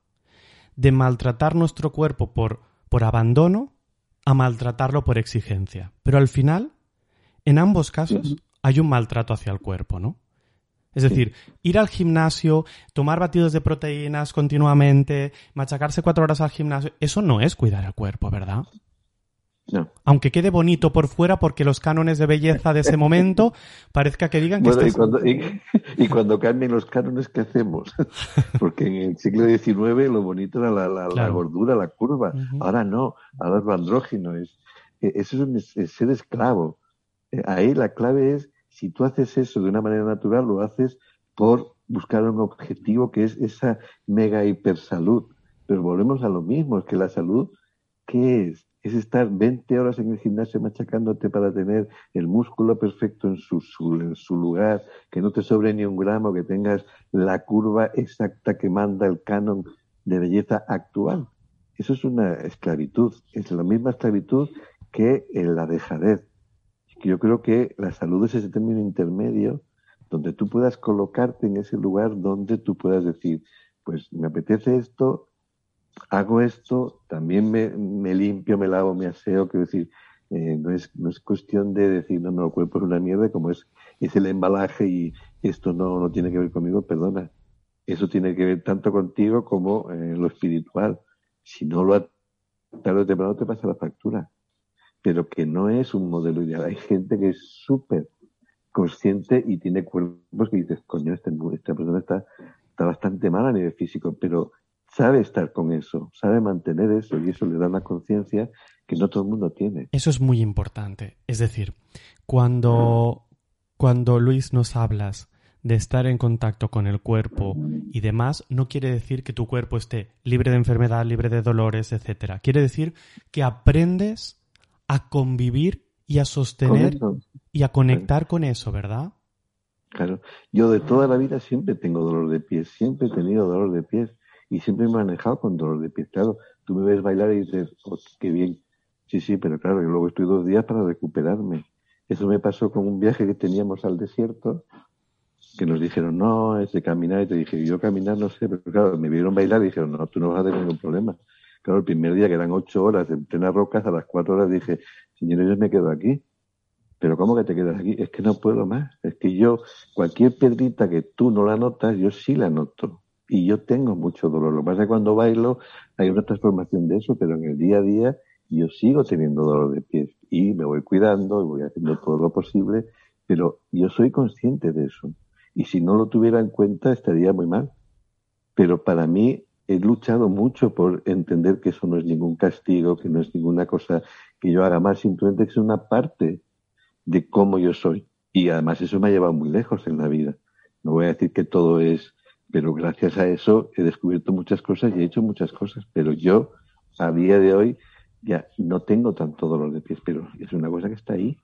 de maltratar nuestro cuerpo por, por abandono a maltratarlo por exigencia. Pero al final, en ambos casos, hay un maltrato hacia el cuerpo, ¿no? Es decir, ir al gimnasio, tomar batidos de proteínas continuamente, machacarse cuatro horas al gimnasio, eso no es cuidar el cuerpo, ¿verdad? Aunque quede bonito por fuera, porque los cánones de belleza de ese momento [laughs] parezca que digan que... Bueno, y, cuando, y, cuando cambien los cánones, ¿qué hacemos? [laughs] porque en el siglo XIX lo bonito era la, gordura, la curva. Ahora no, ahora es lo andrógino. Es, e, eso es, ser esclavo. Eh, ahí la clave es, si tú haces eso de una manera natural, lo haces por buscar un objetivo que es esa mega hipersalud. Pero volvemos a lo mismo, es que la salud, ¿qué es? es estar 20 horas en el gimnasio machacándote para tener el músculo perfecto en su, en su lugar, que no te sobre ni un gramo, que tengas la curva exacta que manda el canon de belleza actual. Eso es una esclavitud, es la misma esclavitud que la dejadez. Yo creo que la salud es ese término intermedio donde tú puedas colocarte en ese lugar donde tú puedas decir, pues me apetece esto, hago esto, también me, limpio, me lavo, me aseo, quiero decir, eh, no, es, no es cuestión de decir, no, no, el cuerpo es una mierda, como es, es el embalaje y esto no, no tiene que ver conmigo, perdona. Eso tiene que ver tanto contigo como eh, lo espiritual. Si no lo tarde o temprano te pasa la factura. Pero que no es un modelo ideal. Hay gente que es súper consciente y tiene cuerpos que dices, coño, este, esta persona está, está bastante mal a nivel físico, pero sabe estar con eso, sabe mantener eso y eso le da una conciencia que no todo el mundo tiene. Eso es muy importante. Es decir, cuando, cuando Luis nos hablas de estar en contacto con el cuerpo y demás, no quiere decir que tu cuerpo esté libre de enfermedad, libre de dolores, etcétera. Quiere decir que aprendes a convivir y a sostener y a conectar con eso, ¿verdad? Claro. Yo de toda la vida siempre tengo dolor de pies, siempre he tenido dolor de pies y siempre me he manejado con dolor de pies. Claro, tú me ves bailar y dices, oh, qué bien. Sí, sí, pero claro, yo luego estoy dos días para recuperarme. Eso me pasó con un viaje que teníamos al desierto, que nos dijeron, no, es de caminar, y te dije, yo caminar no sé, pero claro, me vieron bailar y dijeron, no, tú no vas a tener ningún problema. Claro, el primer día, que eran ocho horas en plena rocas, a las cuatro horas dije, señores, yo me quedo aquí. pero ¿cómo que te quedas aquí? Es que no puedo más. Es que yo, cualquier piedrita que tú no la notas, yo sí la noto. Y yo tengo mucho dolor. Lo que pasa es que cuando bailo hay una transformación de eso, pero en el día a día yo sigo teniendo dolor de pies. Y me voy cuidando y voy haciendo todo lo posible, pero yo soy consciente de eso. Y si no lo tuviera en cuenta estaría muy mal. Pero para mí he luchado mucho por entender que eso no es ningún castigo, que no es ninguna cosa que yo haga mal, simplemente que es una parte de cómo yo soy. Y además eso me ha llevado muy lejos en la vida. No voy a decir que todo es, pero gracias a eso he descubierto muchas cosas y he hecho muchas cosas. Pero yo, a día de hoy, ya no tengo tanto dolor de pies, pero es una cosa que está ahí.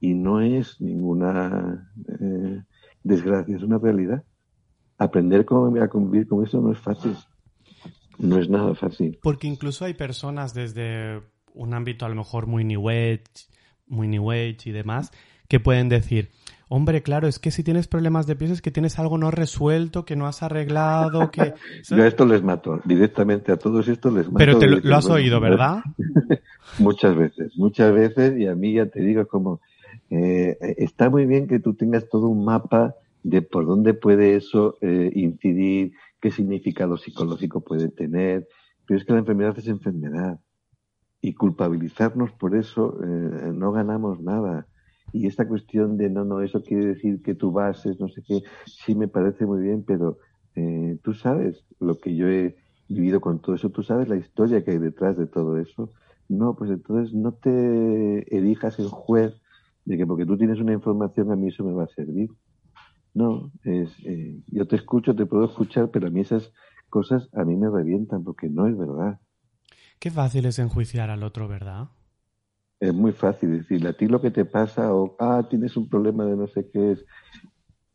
Y no es ninguna eh, desgracia, es una realidad. Aprender cómo a convivir con eso no es fácil. No es nada fácil. Porque incluso hay personas desde un ámbito a lo mejor muy New Age, muy New Age y demás, que pueden decir, hombre, claro, es que si tienes problemas de pies es que tienes algo no resuelto, que no has arreglado, que... [laughs] Yo a esto les mato, directamente a todos estos les mato. Pero te lo, has oído, ¿verdad? [laughs] muchas veces, muchas veces, y a mí ya te digo como, eh, está muy bien que tú tengas todo un mapa de por dónde puede eso eh, incidir, qué significado psicológico puede tener, pero es que la enfermedad es enfermedad y culpabilizarnos por eso eh, no ganamos nada. Y esta cuestión de no, no, eso quiere decir que tú bases, no sé qué, sí me parece muy bien, pero eh, tú sabes lo que yo he vivido con todo eso, tú sabes la historia que hay detrás de todo eso. No, pues entonces no te erijas en juez de que porque tú tienes una información a mí eso me va a servir. No, es, eh, yo te escucho, te puedo escuchar, pero a mí esas cosas a mí me revientan porque no es verdad. Qué fácil es enjuiciar al otro, ¿verdad? Es muy fácil decirle a ti lo que te pasa o, ah, tienes un problema de no sé qué es.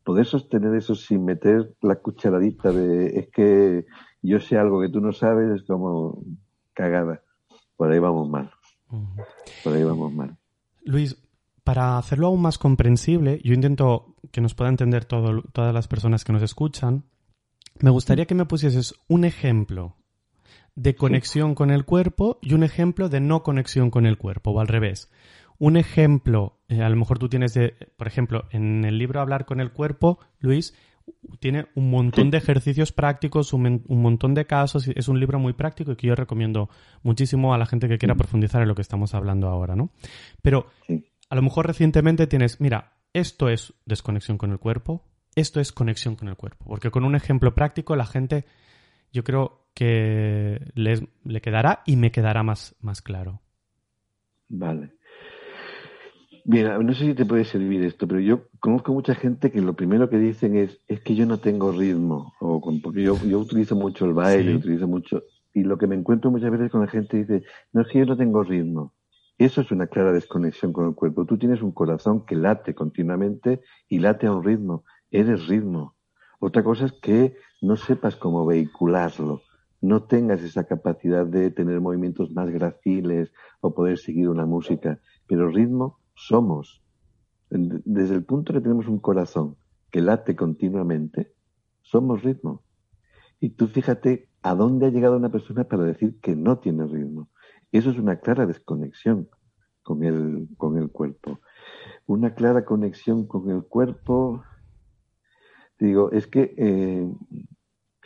Poder sostener eso sin meter la cucharadita de, es que yo sé algo que tú no sabes, es como cagada. Por ahí vamos mal. Por ahí vamos mal. Luis, para hacerlo aún más comprensible, yo intento que nos pueda entender todo, todas las personas que nos escuchan. Me gustaría que me pusieses un ejemplo de conexión con el cuerpo y un ejemplo de no conexión con el cuerpo, o al revés. Un ejemplo, eh, a lo mejor tú tienes de, por ejemplo, en el libro Hablar con el cuerpo, Luis, tiene un montón de ejercicios prácticos, un, montón de casos, es un libro muy práctico y que yo recomiendo muchísimo a la gente que quiera profundizar en lo que estamos hablando ahora, ¿no? Pero a lo mejor recientemente tienes, mira, esto es desconexión con el cuerpo, esto es conexión con el cuerpo, porque con un ejemplo práctico la gente, yo creo, que le quedará y me quedará más, más claro. Vale. Mira, no sé si te puede servir esto, pero yo conozco mucha gente que lo primero que dicen es, es que yo no tengo ritmo, o porque yo, yo utilizo mucho el baile, utilizo mucho, y lo que me encuentro muchas veces con la gente dice, no es que yo no tengo ritmo. Eso es una clara desconexión con el cuerpo. Tú tienes un corazón que late continuamente y late a un ritmo. Eres ritmo. Otra cosa es que no sepas cómo vehicularlo no tengas esa capacidad de tener movimientos más graciles o poder seguir una música, pero ritmo somos. Desde el punto que tenemos un corazón que late continuamente, somos ritmo. Y tú fíjate a dónde ha llegado una persona para decir que no tiene ritmo. Eso es una clara desconexión con el, con el cuerpo. Una clara conexión con el cuerpo, digo, es que eh,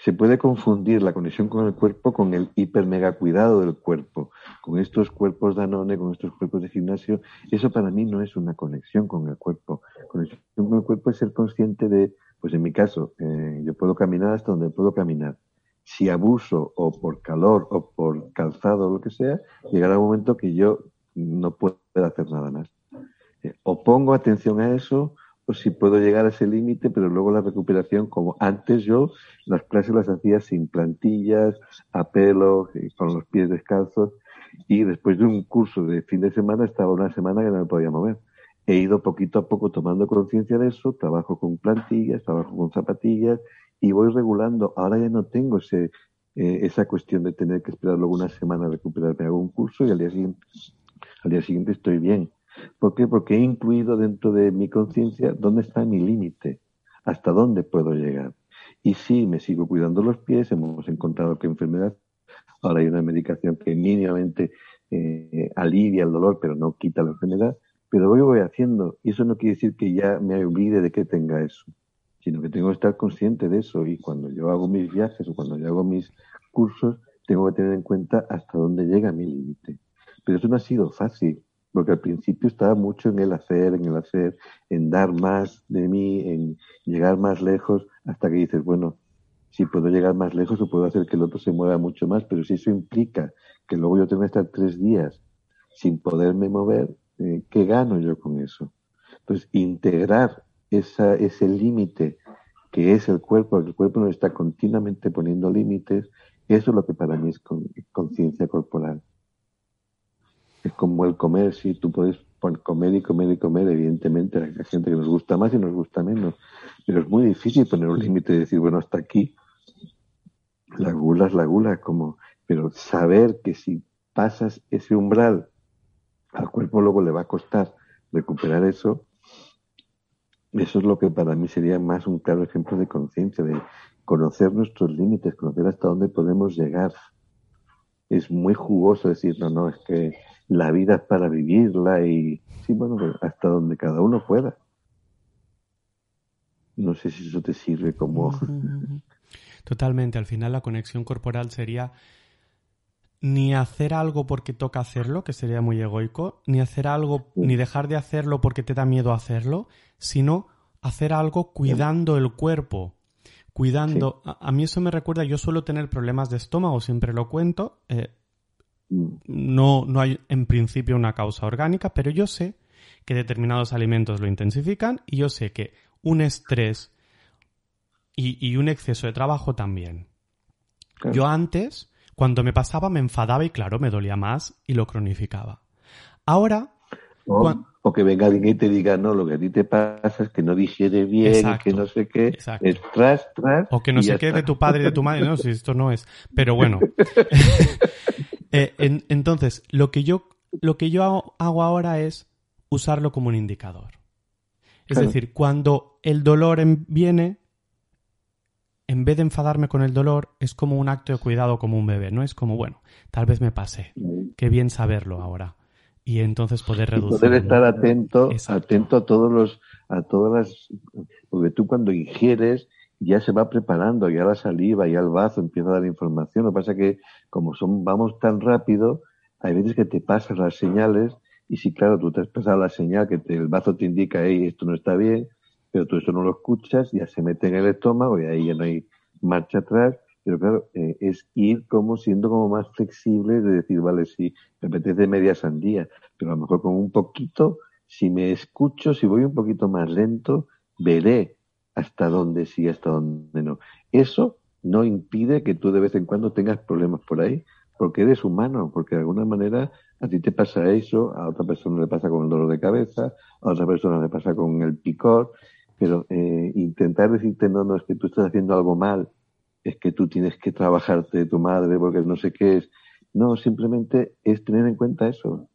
se puede confundir la conexión con el cuerpo con el hiper mega cuidado del cuerpo, con estos cuerpos Danone, con estos cuerpos de gimnasio. Eso para mí no es una conexión con el cuerpo. Conexión con el cuerpo es ser consciente de, pues en mi caso, eh, yo puedo caminar hasta donde puedo caminar. Si abuso o por calor o por calzado o lo que sea, llegará un momento que yo no puedo hacer nada más. Eh, o pongo atención a eso pues si puedo llegar a ese límite, pero luego la recuperación, como antes yo, las clases las hacía sin plantillas, a pelo, eh, con los pies descalzos, y después de un curso de fin de semana estaba una semana que no me podía mover. He ido poquito a poco tomando conciencia de eso, trabajo con plantillas, trabajo con zapatillas y voy regulando. Ahora ya no tengo ese, eh, esa cuestión de tener que esperar luego una semana a recuperarme. Hago un curso y al día siguiente, al día siguiente estoy bien ¿Por qué? Porque he incluido dentro de mi conciencia dónde está mi límite, hasta dónde puedo llegar. Y si me sigo cuidando los pies, hemos encontrado que enfermedad, ahora hay una medicación que mínimamente eh, alivia el dolor, pero no quita la enfermedad, pero voy voy haciendo. Y eso no quiere decir que ya me olvide de que tenga eso, sino que tengo que estar consciente de eso. Y cuando yo hago mis viajes o cuando yo hago mis cursos, tengo que tener en cuenta hasta dónde llega mi límite. Pero eso no ha sido fácil, porque al principio estaba mucho en el hacer, en el hacer, en dar más de mí, en llegar más lejos, hasta que dices, bueno, si puedo llegar más lejos o puedo hacer que el otro se mueva mucho más, pero si eso implica que luego yo tengo que estar tres días sin poderme mover, eh, ¿qué gano yo con eso? Entonces, integrar esa, ese límite que es el cuerpo, el cuerpo nos está continuamente poniendo límites, eso es lo que para mí es conciencia corporal. Es como el comer, si tú puedes comer y comer y comer, evidentemente hay gente que nos gusta más y nos gusta menos, pero es muy difícil poner un límite y decir, bueno, hasta aquí, la gula es la gula, como, pero saber que si pasas ese umbral, al cuerpo luego le va a costar recuperar eso, eso es lo que para mí sería más un claro ejemplo de conciencia, de conocer nuestros límites, conocer hasta dónde podemos llegar. Es muy jugoso decir, no, no, es que la vida es para vivirla y, sí, bueno, hasta donde cada uno pueda. No sé si eso te sirve como... Totalmente, al final la conexión corporal sería ni hacer algo porque toca hacerlo, que sería muy egoico, ni hacer algo, ni dejar de hacerlo porque te da miedo hacerlo, sino hacer algo cuidando el cuerpo, cuidando. A, mí eso me recuerda, yo suelo tener problemas de estómago, siempre lo cuento. Eh, mm. no, no hay en principio una causa orgánica, pero yo sé que determinados alimentos lo intensifican y yo sé que un estrés y, un exceso de trabajo también. Yo antes, cuando me pasaba, me enfadaba y claro, me dolía más y lo cronificaba. Ahora... O, que venga alguien y te diga, no, lo que a ti te pasa es que no digiere bien, que no sé qué, es tras, tras. O que no sé qué de tu padre y de tu madre, no, si esto no es. Pero bueno. [laughs] Eh, entonces, lo que yo, lo que yo hago ahora es usarlo como un indicador. Es decir, cuando el dolor viene, en vez de enfadarme con el dolor, es como un acto de cuidado como un bebé, ¿no? Es como, bueno, tal vez me pase. Qué bien saberlo ahora. Y entonces poder reducir. Poder estar atento, atento a todos los, a todas las, porque tú cuando ingieres ya se va preparando, ya la saliva, ya el vaso empieza a dar información. Lo que pasa es que como son, vamos tan rápido, hay veces que te pasan las señales y si claro, tú te has pasado la señal que el vaso te indica, hey, esto no está bien, pero tú eso no lo escuchas, ya se mete en el estómago y ahí ya no hay marcha atrás. Pero claro, eh, es ir como siendo como más flexible de decir, vale, sí, me apetece media sandía, pero a lo mejor con un poquito, si me escucho, si voy un poquito más lento, veré hasta dónde sí, hasta dónde no. Eso no impide que tú de vez en cuando tengas problemas por ahí, porque eres humano, porque de alguna manera a ti te pasa eso, a otra persona le pasa con el dolor de cabeza, a otra persona le pasa con el picor, pero eh, intentar decirte, no, no, es que tú estás haciendo algo mal, es que tú tienes que trabajarte de tu madre porque no sé qué es. No, simplemente es tener en cuenta eso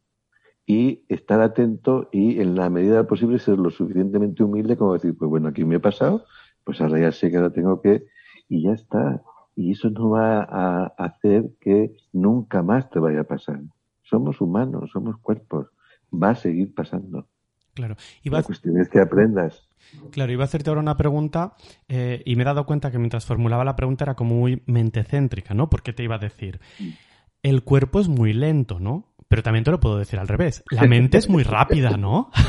y estar atento y en la medida posible ser lo suficientemente humilde como decir, pues bueno, aquí me he pasado, pues ahora ya sé que ahora tengo que y ya está. Y eso no va a hacer que nunca más te vaya a pasar. Somos humanos, somos cuerpos. Va a seguir pasando. Claro. La cuestión es que aprendas. Claro, iba a hacerte ahora una pregunta eh, y me he dado cuenta que mientras formulaba la pregunta era como muy mentecéntrica, ¿no? Porque te iba a decir, el cuerpo es muy lento, ¿no? Pero también te lo puedo decir al revés, la mente es muy rápida, ¿no? [laughs]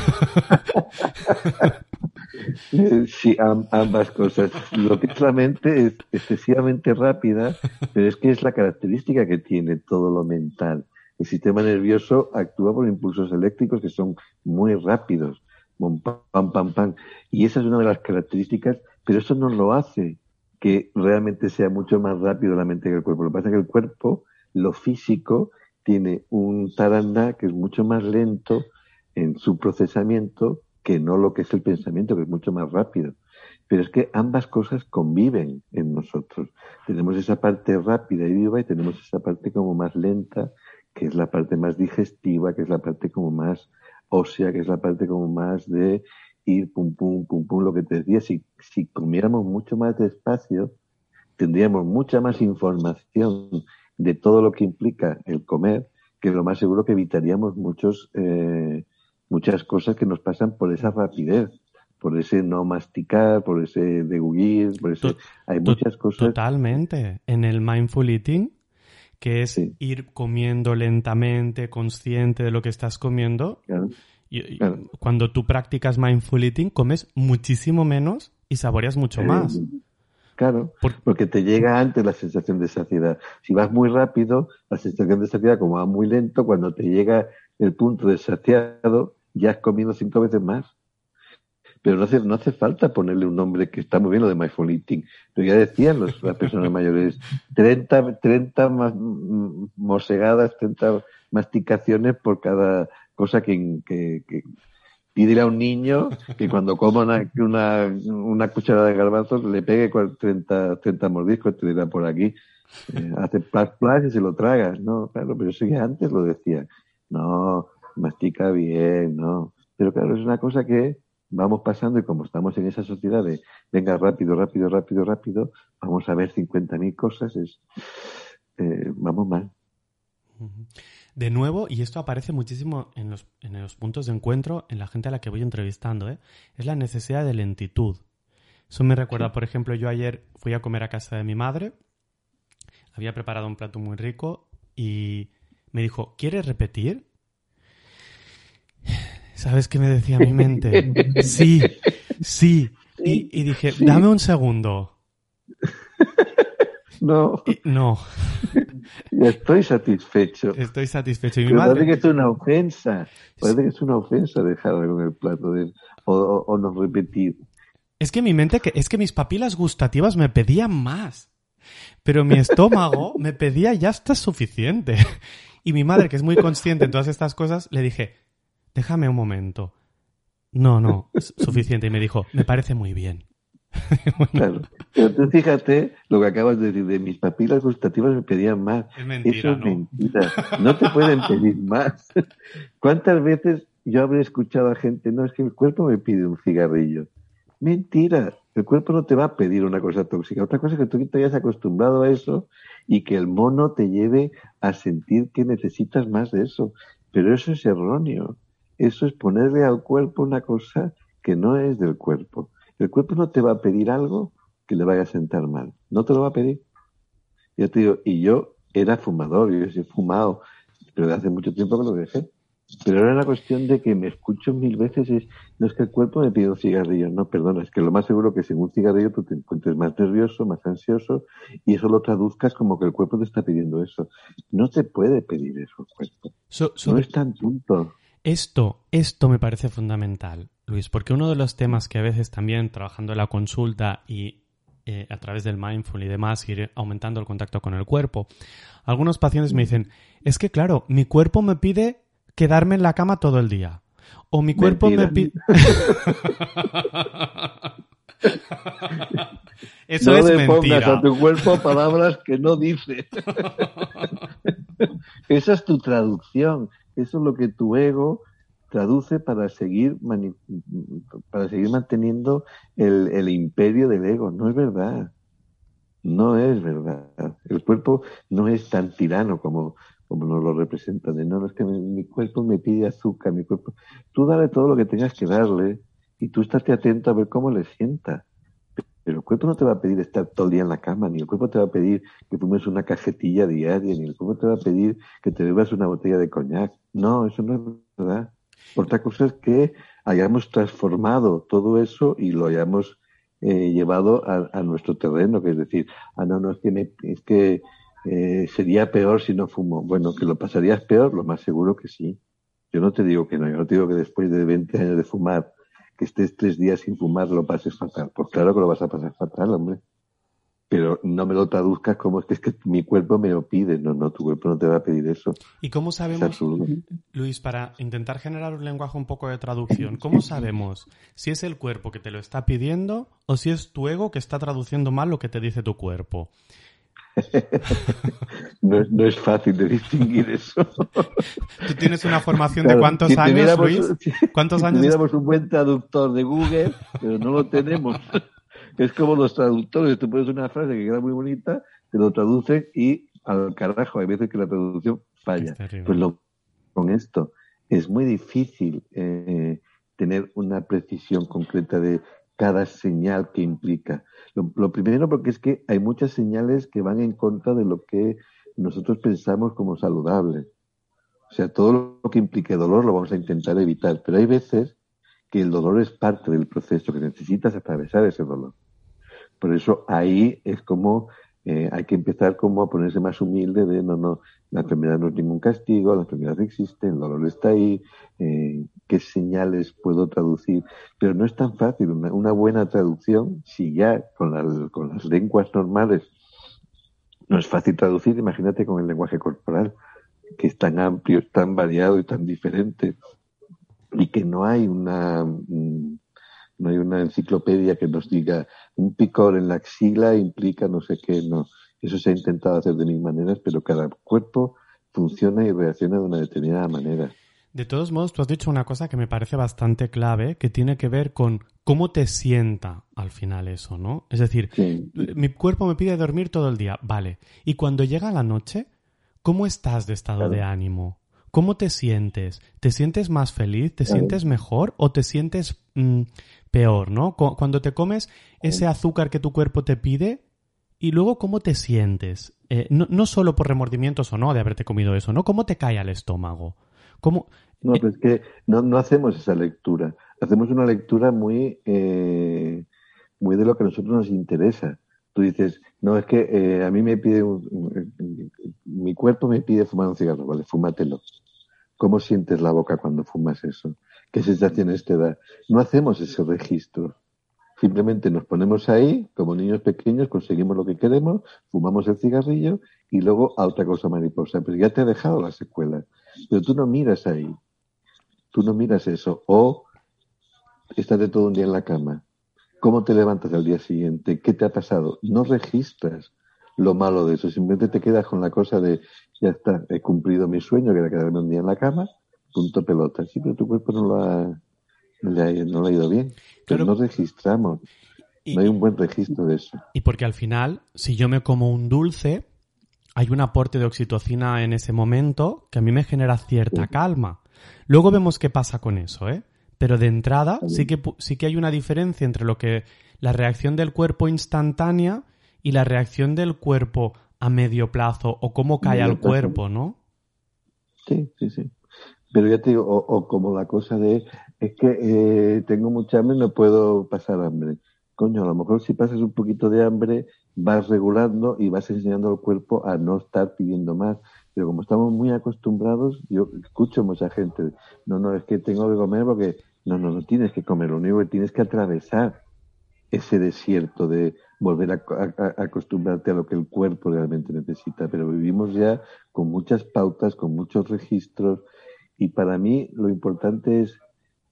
Sí, ambas cosas. Lo que es la mente es excesivamente rápida, pero es que es la característica que tiene todo lo mental. El sistema nervioso actúa por impulsos eléctricos que son muy rápidos pam, pam, pam, Y esa es una de las características, pero eso no lo hace que realmente sea mucho más rápido la mente que el cuerpo. Lo que pasa es que el cuerpo, lo físico, tiene un taranda que es mucho más lento en su procesamiento que no lo que es el pensamiento, que es mucho más rápido. Pero es que ambas cosas conviven en nosotros. Tenemos esa parte rápida y viva y tenemos esa parte como más lenta, que es la parte más digestiva, que es la parte como más ósea, que es la parte como más de ir pum, pum, pum, pum, lo que te decía, si, si comiéramos mucho más despacio, tendríamos mucha más información de todo lo que implica el comer, que lo más seguro que evitaríamos muchos, eh, muchas cosas que nos pasan por esa rapidez, por ese no masticar, por ese degullir, por ese... Hay muchas cosas... Totalmente. En el mindful eating, que es ir comiendo lentamente, consciente de lo que estás comiendo. y, Cuando tú practicas mindful eating, comes muchísimo menos y saboreas mucho más. Claro, porque te llega antes la sensación de saciedad. Si vas muy rápido, la sensación de saciedad, como va muy lento, cuando te llega el punto de saciado, ya has comido cinco veces más. Pero no hace, no hace falta ponerle un nombre que está muy bien lo de mindful eating. Pero ya decían los, las personas mayores, 30, 30 más, mosegadas, 30 masticaciones por cada cosa que, que, pídele a un niño que cuando coma una, una, una cucharada de garbanzos le pegue 30, 30 mordiscos, te dirá por aquí. Eh, hace plas plas y se lo tragas, ¿no? Claro, pero eso ya antes lo decía. No, mastica bien, ¿no? Pero claro, es una cosa que vamos pasando y como estamos en esa sociedad de venga rápido, rápido, rápido, rápido, vamos a ver 50.000 cosas, es, eh, vamos mal. De nuevo, y esto aparece muchísimo en los, en los puntos de encuentro en la gente a la que voy entrevistando, ¿eh? es la necesidad de lentitud. Eso me recuerda, por ejemplo, yo ayer fui a comer a casa de mi madre, había preparado un plato muy rico y me dijo, ¿quieres repetir? ¿Sabes qué me decía mi mente? [laughs] Sí, sí. Y, dije, dame un segundo. No. no. estoy satisfecho. Estoy satisfecho. Y mi madre... Parece que es una ofensa. Parece que es una ofensa dejar con el plato de, o, o, no repetir. Es que mi mente, es que mis papilas gustativas me pedían más. Pero mi estómago me pedía ya está suficiente. Y mi madre, que es muy consciente en todas estas cosas, le dije, déjame un momento. No, no, [laughs] es suficiente. Y me dijo, me parece muy bien. [laughs] Claro. Pero tú fíjate lo que acabas de decir, de mis papilas gustativas me pedían más. Es mentira, Eso es mentira. No te pueden pedir más. [laughs] ¿Cuántas veces yo habré escuchado a gente, no, es que el cuerpo me pide un cigarrillo? Mentira. El cuerpo no te va a pedir una cosa tóxica. Otra cosa es que tú te hayas acostumbrado a eso y que el mono te lleve a sentir que necesitas más de eso. Pero eso es erróneo. Eso es ponerle al cuerpo una cosa que no es del cuerpo. El cuerpo no te va a pedir algo que le vaya a sentar mal. No te lo va a pedir. Yo te digo, y yo era fumador, yo he fumado, pero de hace mucho tiempo que lo dejé. Pero ahora la cuestión de que me escucho mil veces es, no es que el cuerpo me pide un cigarrillo, no, perdona, es que lo más seguro que sin un cigarrillo tú te encuentres más nervioso, más ansioso, y eso lo traduzcas como que el cuerpo te está pidiendo eso. No te puede pedir eso el cuerpo. no es tan punto. Esto, esto me parece fundamental, Luis, porque uno de los temas que a veces también trabajando en la consulta y eh, a través del mindful y demás, ir aumentando el contacto con el cuerpo, algunos pacientes me dicen, es que claro, mi cuerpo me pide quedarme en la cama todo el día. O mi cuerpo me pide... [laughs] Eso no le pongas a tu cuerpo palabras que no dice. [laughs] Esa es tu traducción. Eso es lo que tu ego traduce para seguir para seguir manteniendo el, el, imperio del ego. No es verdad. No es verdad. El cuerpo no es tan tirano como, como nos lo representa. De no, es que mi, cuerpo me pide azúcar, mi cuerpo. Tú dale todo lo que tengas que darle y tú estate atento a ver cómo le sienta. Pero el cuerpo no te va a pedir estar todo el día en la cama, ni el cuerpo te va a pedir que fumes una cajetilla diaria, ni el cuerpo te va a pedir que te bebas una botella de coñac. No, eso no es verdad. Otra cosa es que hayamos transformado todo eso y lo hayamos eh, llevado a, nuestro terreno, que es decir, ah, no, no, es que, es que eh, sería peor si no fumo. Bueno, que lo pasarías peor, lo más seguro que sí. Yo no te digo que no, yo no te digo que después de 20 años de fumar que estés tres días sin fumar lo pases fatal. Pues claro que lo vas a pasar fatal, hombre. Pero no me lo traduzcas como es que, es que mi cuerpo me lo pide. No, no, tu cuerpo no te va a pedir eso. ¿Y cómo sabemos, Luis, para intentar generar un lenguaje un poco de traducción, cómo sabemos si es el cuerpo que te lo está pidiendo o si es tu ego que está traduciendo mal lo que te dice tu cuerpo? [laughs] no, es fácil de distinguir eso. Tú tienes una formación de cuántos años, Luis? ¿Cuántos años? Tuviéramos un buen traductor de Google, pero no lo tenemos. [laughs] Es como los traductores, tú pones una frase que queda muy bonita, te lo traducen y al carajo, hay veces que la traducción falla. Pues lo con esto, es muy difícil eh, tener una precisión concreta de cada señal que implica. Lo, primero porque es que hay muchas señales que van en contra de lo que nosotros pensamos como saludable. O sea, todo lo que implique dolor lo vamos a intentar evitar, pero hay veces que el dolor es parte del proceso, que necesitas atravesar ese dolor. Por eso ahí es como eh, hay que empezar como a ponerse más humilde de no, no, la enfermedad no es ningún castigo, la enfermedad existe, el dolor está ahí, eh, qué señales puedo traducir. Pero no es tan fácil. Una, buena traducción, si ya con, con las lenguas normales no es fácil traducir, imagínate con el lenguaje corporal, que es tan amplio, tan variado y tan diferente, y que no hay una, no hay una enciclopedia que nos diga un picor en la axila implica no sé qué, no. Eso se ha intentado hacer de mil maneras, pero cada cuerpo funciona y reacciona de una determinada manera. De todos modos, tú has dicho una cosa que me parece bastante clave, que tiene que ver con cómo te sienta al final eso, ¿no? Es decir, mi cuerpo me pide dormir todo el día, vale. Y cuando llega la noche, ¿cómo estás de estado de ánimo? ¿Cómo te sientes? ¿Te sientes más feliz? ¿Te sientes mejor? ¿O te sientes mm, peor, ¿no? Cuando te comes ese azúcar que tu cuerpo te pide, y luego cómo te sientes. Eh, no, no, solo por remordimientos o no de haberte comido eso, ¿no? ¿Cómo te cae al estómago? ¿Cómo... No, pues es que no, no, hacemos esa lectura. Hacemos una lectura muy, eh, muy de lo que a nosotros nos interesa. Tú dices, no, es que eh, a mí me pide, mi cuerpo me pide fumar un cigarro, vale, fúmatelo. ¿Cómo sientes la boca cuando fumas eso? ¿Qué sensaciones te da? No hacemos ese registro. Simplemente nos ponemos ahí, como niños pequeños, conseguimos lo que queremos, fumamos el cigarrillo y luego a otra cosa mariposa. Pero ya te ha dejado la secuela. Pero tú no miras ahí. Tú no miras eso. O estás de todo un día en la cama. ¿Cómo te levantas al día siguiente? ¿Qué te ha pasado? No registras lo malo de eso. Simplemente te quedas con la cosa de, ya está, he cumplido mi sueño, que era quedarme un día en la cama, punto pelota. Sí, pero tu cuerpo no lo ha, no le ha, ido bien. Pero no registramos. no hay un buen registro de eso. Y porque al final, si yo me como un dulce, hay un aporte de oxitocina en ese momento que a mí me genera cierta calma. Luego vemos qué pasa con eso, ¿eh? Pero de entrada sí que, sí que hay una diferencia entre lo que la reacción del cuerpo instantánea y la reacción del cuerpo a medio plazo o cómo cae al cuerpo, ¿no? Sí, sí, sí. Pero ya te digo, o, como la cosa de, es que eh, tengo mucha hambre, no puedo pasar hambre. Coño, a lo mejor si pasas un poquito de hambre, vas regulando y vas enseñando al cuerpo a no estar pidiendo más. Pero como estamos muy acostumbrados, yo escucho mucha gente, no, no, es que tengo que comer porque, no, no, no tienes que comer, lo único que tienes que atravesar ese desierto de volver a, acostumbrarte a lo que el cuerpo realmente necesita. Pero vivimos ya con muchas pautas, con muchos registros, y para mí lo importante es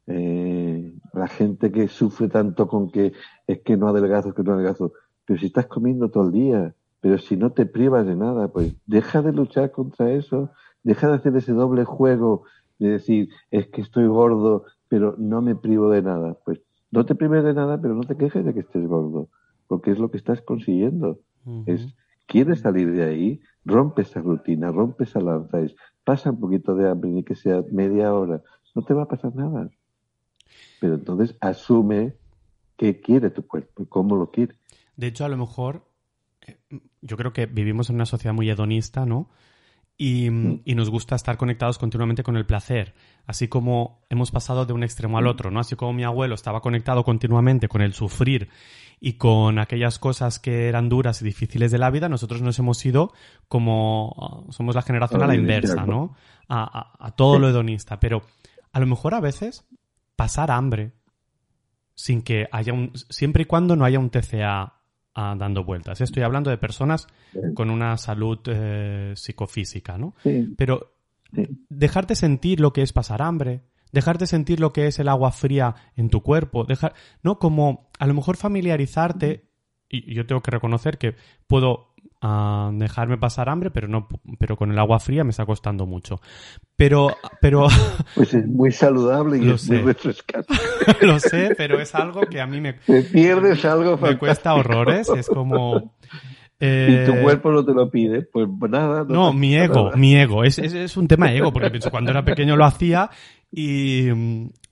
eh, la gente que sufre tanto con que es que no adelgazo, es que no adelgazo. Pero si estás comiendo todo el día, pero si no te privas de nada, pues deja de luchar contra eso, deja de hacer ese doble juego de decir, es que estoy gordo, pero no me privo de nada. Pues no te prives de nada, pero no te quejes de que estés gordo, porque es lo que estás consiguiendo. Es, quieres salir de ahí, rompe esa rutina, rompe esa lanza, es, pasa un poquito de hambre, ni que sea media hora, no te va a pasar nada. Pero entonces asume qué quiere tu cuerpo y cómo lo quiere. De hecho, a lo mejor, eh, yo creo que vivimos en una sociedad muy hedonista, ¿no? Y, mm. y, nos gusta estar conectados continuamente con el placer, así como hemos pasado de un extremo al mm. otro, ¿no? Así como mi abuelo estaba conectado continuamente con el sufrir y con aquellas cosas que eran duras y difíciles de la vida, nosotros nos hemos ido como ah, somos la generación a la inversa, ¿no? A, todo lo hedonista. Pero a lo mejor a veces pasar hambre sin que haya un. siempre y cuando no haya un TCA ah, dando vueltas. Estoy hablando de personas con una salud eh, psicofísica, ¿no? Pero dejarte sentir lo que es pasar hambre, dejarte sentir lo que es el agua fría en tu cuerpo, dejar, ¿no? Como a lo mejor familiarizarte, y yo tengo que reconocer que puedo ah, dejarme pasar hambre, pero no, pero con el agua fría me está costando mucho. Pero, pero. [laughs] Pues es muy saludable y lo es sé. muy refrescante. [laughs] lo sé, pero es algo que a mí me. Te pierdes algo. Me cuesta horrores, es como. y tu cuerpo no te lo pide, pues nada. No, mi ego, mi ego. Es, es, un tema de ego, porque pienso, cuando era pequeño lo hacía y,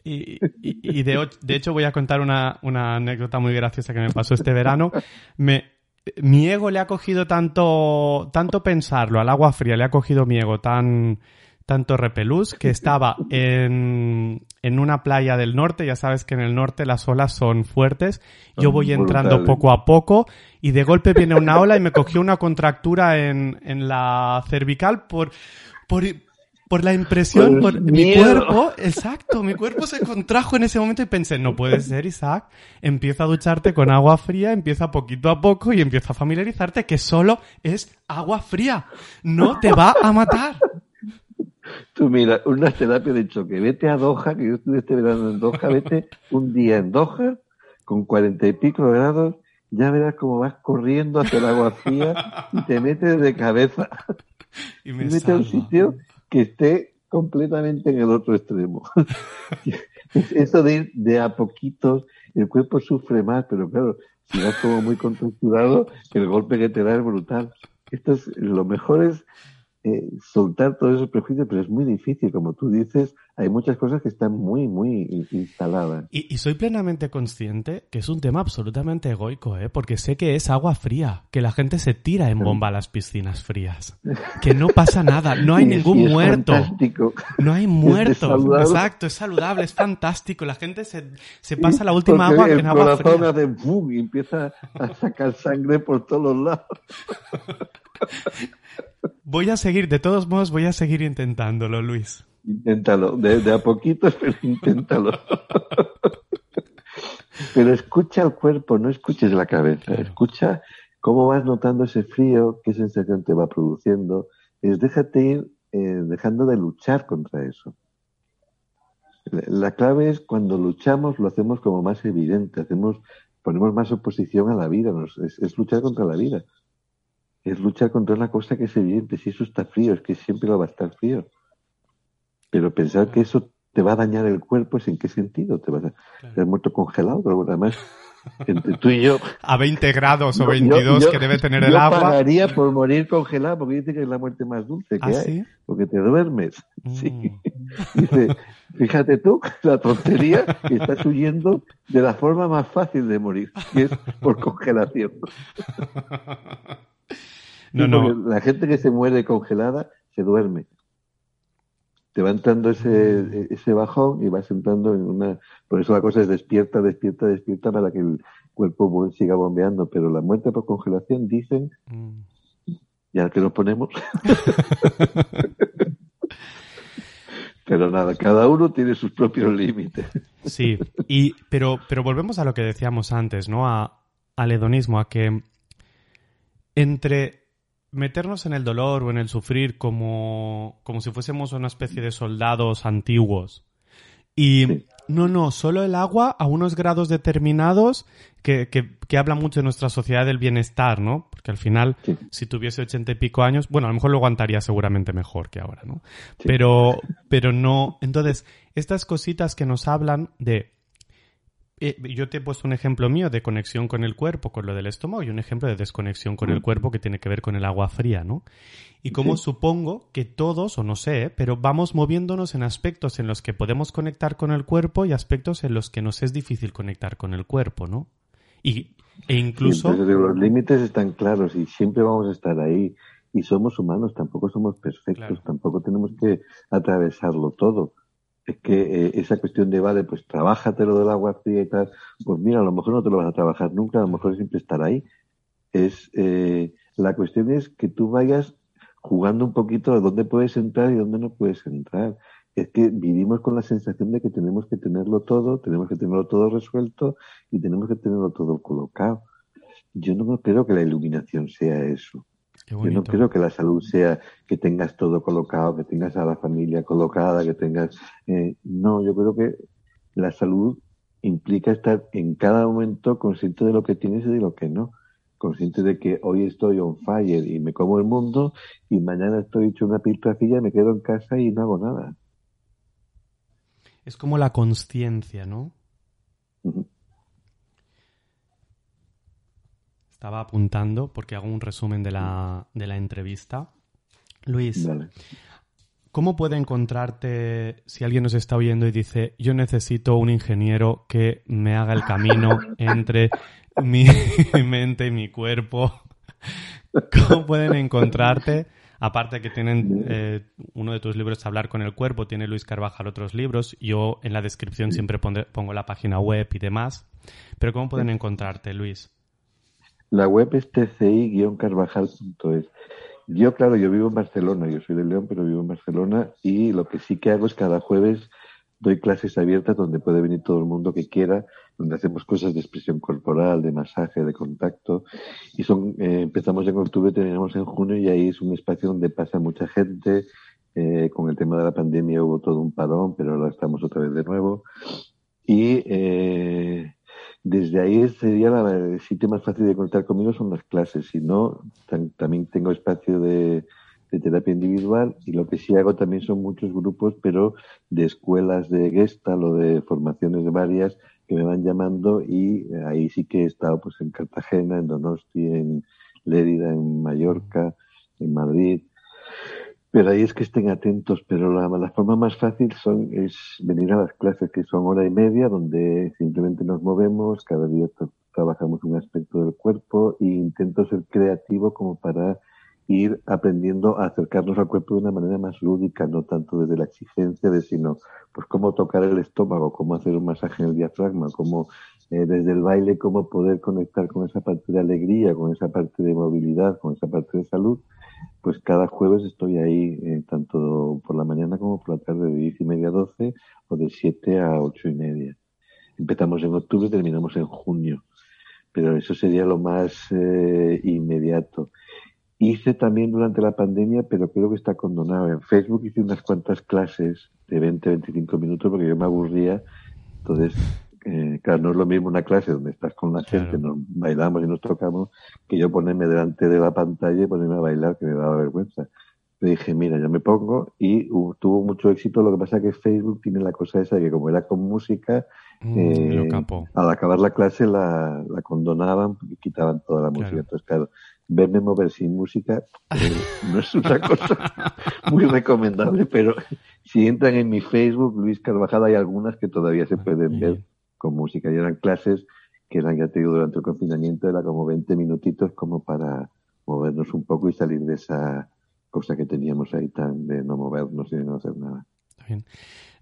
y, y de, de, hecho voy a contar una, una anécdota muy graciosa que me pasó este verano. Me, mi ego le ha cogido tanto, tanto pensarlo al agua fría, le ha cogido mi ego tan, tanto repelús que estaba en, en una playa del norte, ya sabes que en el norte las olas son fuertes, yo voy entrando poco a poco y de golpe viene una ola y me cogió una contractura en, en la cervical por, por, por la impresión, por, mi cuerpo, exacto, mi cuerpo se contrajo en ese momento y pensé, no puede ser, Isaac, empieza a ducharte con agua fría, empieza poquito a poco y empieza a familiarizarte que solo es agua fría, no te va a matar. Tú mira, una terapia de choque, vete a Doha, que yo estuve este verano en Doha, vete un día en Doha con cuarenta y pico grados, ya verás cómo vas corriendo hacia el agua fría y te metes de cabeza. Y me a un sitio que esté completamente en el otro extremo. [laughs] Eso de ir de a poquitos, el cuerpo sufre más, pero claro, si vas como muy contracturado, el golpe que te da es brutal. Esto es, lo mejor es eh, soltar todos esos prejuicios, pero es muy difícil, como tú dices, hay muchas cosas que están muy, muy instaladas. Y, soy plenamente consciente que es un tema absolutamente egoico, ¿eh? porque sé que es agua fría, que la gente se tira en bomba a las piscinas frías, que no pasa nada, no hay [laughs] ningún muerto. No hay [laughs] muertos. Exacto, es saludable, es fantástico. La gente se, se pasa la última agua en agua fría. boom y empieza a sacar sangre por todos lados. [laughs] [laughs] Voy a seguir, de todos modos, voy a seguir intentándolo, Luis. Inténtalo, de, a poquito, [laughs] pero inténtalo. pero escucha el cuerpo, no escuches la cabeza. Escucha cómo vas notando ese frío, qué sensación te va produciendo. Es déjate ir eh, dejando de luchar contra eso. La clave es cuando luchamos lo hacemos como más evidente, hacemos, ponemos más oposición a la vida, es luchar contra la vida es luchar contra una cosa que es evidente. Si eso está frío, es que siempre lo va a estar frío. Pero pensar que eso te va a dañar el cuerpo, ¿es en qué sentido? Te vas a claro. muerto congelado, pero además entre tú y yo. [laughs] A 20 grados o 22 que debe tener el agua. Yo pagaría por morir congelado porque dice que es la muerte más dulce que ¿Ah, hay. Porque te duermes. Sí. Mm. Dice, fíjate tú, la tontería que estás huyendo de la forma más fácil de morir, que es por congelación. [laughs] No, no. La gente que se muere congelada se duerme. Te va entrando ese, mm. ese bajón y vas entrando en una. Por eso la cosa es despierta, despierta, despierta para que el cuerpo siga bombeando. Pero la muerte por congelación dicen. Mm. Ya que nos ponemos. [laughs] pero nada, cada uno tiene sus propios límites. Sí, y, pero, pero volvemos a lo que decíamos antes, ¿no? A, al hedonismo, a que entre meternos en el dolor o en el sufrir como, como si fuésemos una especie de soldados antiguos. Y no, no, solo el agua a unos grados determinados que, que, que, habla mucho de nuestra sociedad del bienestar, ¿no? Porque al final, si tuviese ochenta y pico años, bueno, a lo mejor lo aguantaría seguramente mejor que ahora, ¿no? Pero, pero no. Entonces, estas cositas que nos hablan de eh, yo te he puesto un ejemplo mío de conexión con el cuerpo, con lo del estómago, y un ejemplo de desconexión con el cuerpo que tiene que ver con el agua fría, ¿no? Y como supongo que todos, o no sé, pero vamos moviéndonos en aspectos en los que podemos conectar con el cuerpo y aspectos en los que nos es difícil conectar con el cuerpo, ¿no? Y, e incluso... los límites están claros y siempre vamos a estar ahí. Y somos humanos, tampoco somos perfectos, tampoco tenemos que atravesarlo todo que eh, esa cuestión de, vale, pues lo del agua fría y tal, pues mira, a lo mejor no te lo vas a trabajar nunca, a lo mejor siempre estar ahí. Es, eh, la cuestión es que tú vayas jugando un poquito a dónde puedes entrar y dónde no puedes entrar. Es que vivimos con la sensación de que tenemos que tenerlo todo, tenemos que tenerlo todo resuelto y tenemos que tenerlo todo colocado. Yo no creo que la iluminación sea eso. Yo no creo que la salud sea que tengas todo colocado, que tengas a la familia colocada, que tengas... Eh, no, yo creo que la salud implica estar en cada momento consciente de lo que tienes y de lo que no. Consciente de que hoy estoy on fire y me como el mundo y mañana estoy hecho una piltrafilla y me quedo en casa y no hago nada. Es como la conciencia, ¿no? Estaba apuntando porque hago un resumen de la, de la entrevista. Luis. ¿cómo puede encontrarte si alguien nos está oyendo y dice, yo necesito un ingeniero que me haga el camino [laughs] entre mi [laughs] mente y mi cuerpo? ¿Cómo pueden encontrarte? Aparte que tienen eh, uno de tus libros, Hablar con el cuerpo, tiene Luis Carvajal otros libros. Yo en la descripción siempre pondré- pongo la página web y demás. Pero ¿cómo pueden encontrarte, Luis? La web es tci-carvajal.es. Yo, claro, yo vivo en Barcelona, yo soy de León, pero vivo en Barcelona y lo que sí que hago es cada jueves doy clases abiertas donde puede venir todo el mundo que quiera, donde hacemos cosas de expresión corporal, de masaje, de contacto. Y son, eh, empezamos en octubre, terminamos en junio y ahí es un espacio donde pasa mucha gente. Eh, con el tema de la pandemia hubo todo un parón, pero ahora estamos otra vez de nuevo. Y eh, desde ahí sería la, el sitio más fácil de conectar conmigo son las clases. Si no, tam- también tengo espacio de, de terapia individual y lo que sí hago también son muchos grupos, pero de escuelas de Gestalt o de formaciones varias que me van llamando y eh, ahí sí que he estado pues en Cartagena, en Donosti, en Lérida, en Mallorca, en Madrid. Pero ahí es que estén atentos, pero la, forma más fácil son, es venir a las clases que son hora y media, donde simplemente nos movemos, cada día tra- trabajamos un aspecto del cuerpo e intento ser creativo como para ir aprendiendo a acercarnos al cuerpo de una manera más lúdica, no tanto desde la exigencia de sino pues cómo tocar el estómago, cómo hacer un masaje en el diafragma, cómo eh, desde el baile cómo poder conectar con esa parte de alegría, con esa parte de movilidad, con esa parte de salud, pues cada jueves estoy ahí, eh, tanto por la mañana como por la tarde, de 10 y media a 12 o de 7 a 8 y media. Empezamos en octubre terminamos en junio, pero eso sería lo más eh, inmediato. Hice también durante la pandemia, pero creo que está condonado. En Facebook hice unas cuantas clases de 20-25 minutos porque yo me aburría. Entonces, eh, claro, no es lo mismo una clase donde estás con la Claro. gente, nos bailamos y nos tocamos, que yo ponerme delante de la pantalla y ponerme a bailar, que me daba vergüenza. Le dije, mira, ya me pongo y uh, tuvo mucho éxito. Lo que pasa es que Facebook tiene la cosa esa que como era con música, Mm, eh, al acabar la clase la, la condonaban y quitaban toda la música. Claro. Entonces, claro, verme mover sin música eh, [laughs] no es una cosa muy recomendable, pero si entran en mi Facebook, Luis Carvajal, hay algunas que todavía se pueden muy ver. Con música. Y eran clases que eran, ya te digo, durante el confinamiento, era como 20 minutitos como para movernos un poco y salir de esa cosa que teníamos ahí tan de no movernos y de no hacer nada. Está bien.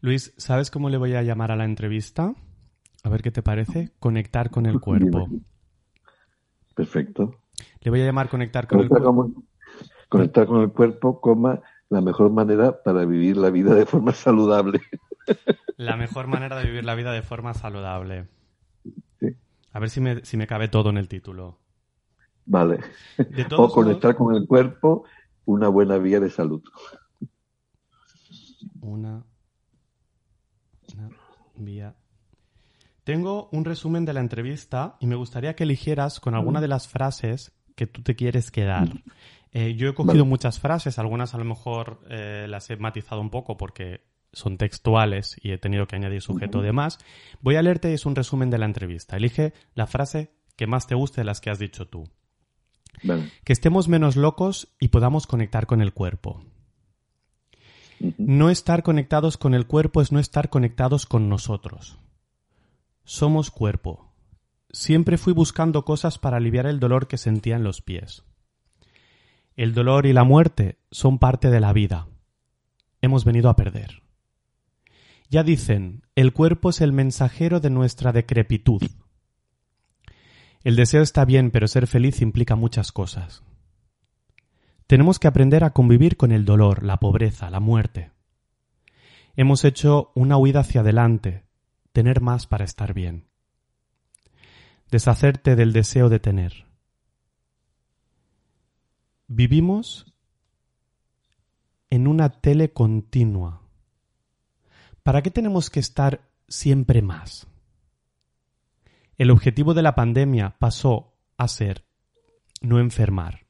Luis, ¿sabes cómo le voy a llamar a la entrevista? A ver qué te parece. Conectar con el [laughs] cuerpo. Perfecto. Le voy a llamar conectar con el cuerpo. como- conectar con el cuerpo, coma, la mejor manera para vivir la vida de forma saludable. La mejor manera de vivir la vida de forma saludable. Sí. A ver si me, si me cabe todo en el título. Vale. De O modos, conectar con el cuerpo, una buena vía de salud. una, una vía. Tengo un resumen de la entrevista y me gustaría que eligieras con alguna de las frases que tú te quieres quedar. Eh, yo he cogido Vale. muchas frases, algunas a lo mejor eh, las he matizado un poco porque son textuales y he tenido que añadir sujeto de más. Voy a leerte y es un resumen de la entrevista. Elige la frase que más te guste de las que has dicho tú. Vale. Que estemos menos locos y podamos conectar con el cuerpo. No estar conectados con el cuerpo es no estar conectados con nosotros. Somos cuerpo. Siempre fui buscando cosas para aliviar el dolor que sentía en los pies. El dolor y la muerte son parte de la vida. Hemos venido a perder. Ya dicen, el cuerpo es el mensajero de nuestra decrepitud. El deseo está bien, pero ser feliz implica muchas cosas. Tenemos que aprender a convivir con el dolor, la pobreza, la muerte. Hemos hecho una huida hacia adelante, tener más para estar bien. Deshacerte del deseo de tener. Vivimos en una tele continua. ¿Para qué tenemos que estar siempre más? El objetivo de la pandemia pasó a ser no enfermar,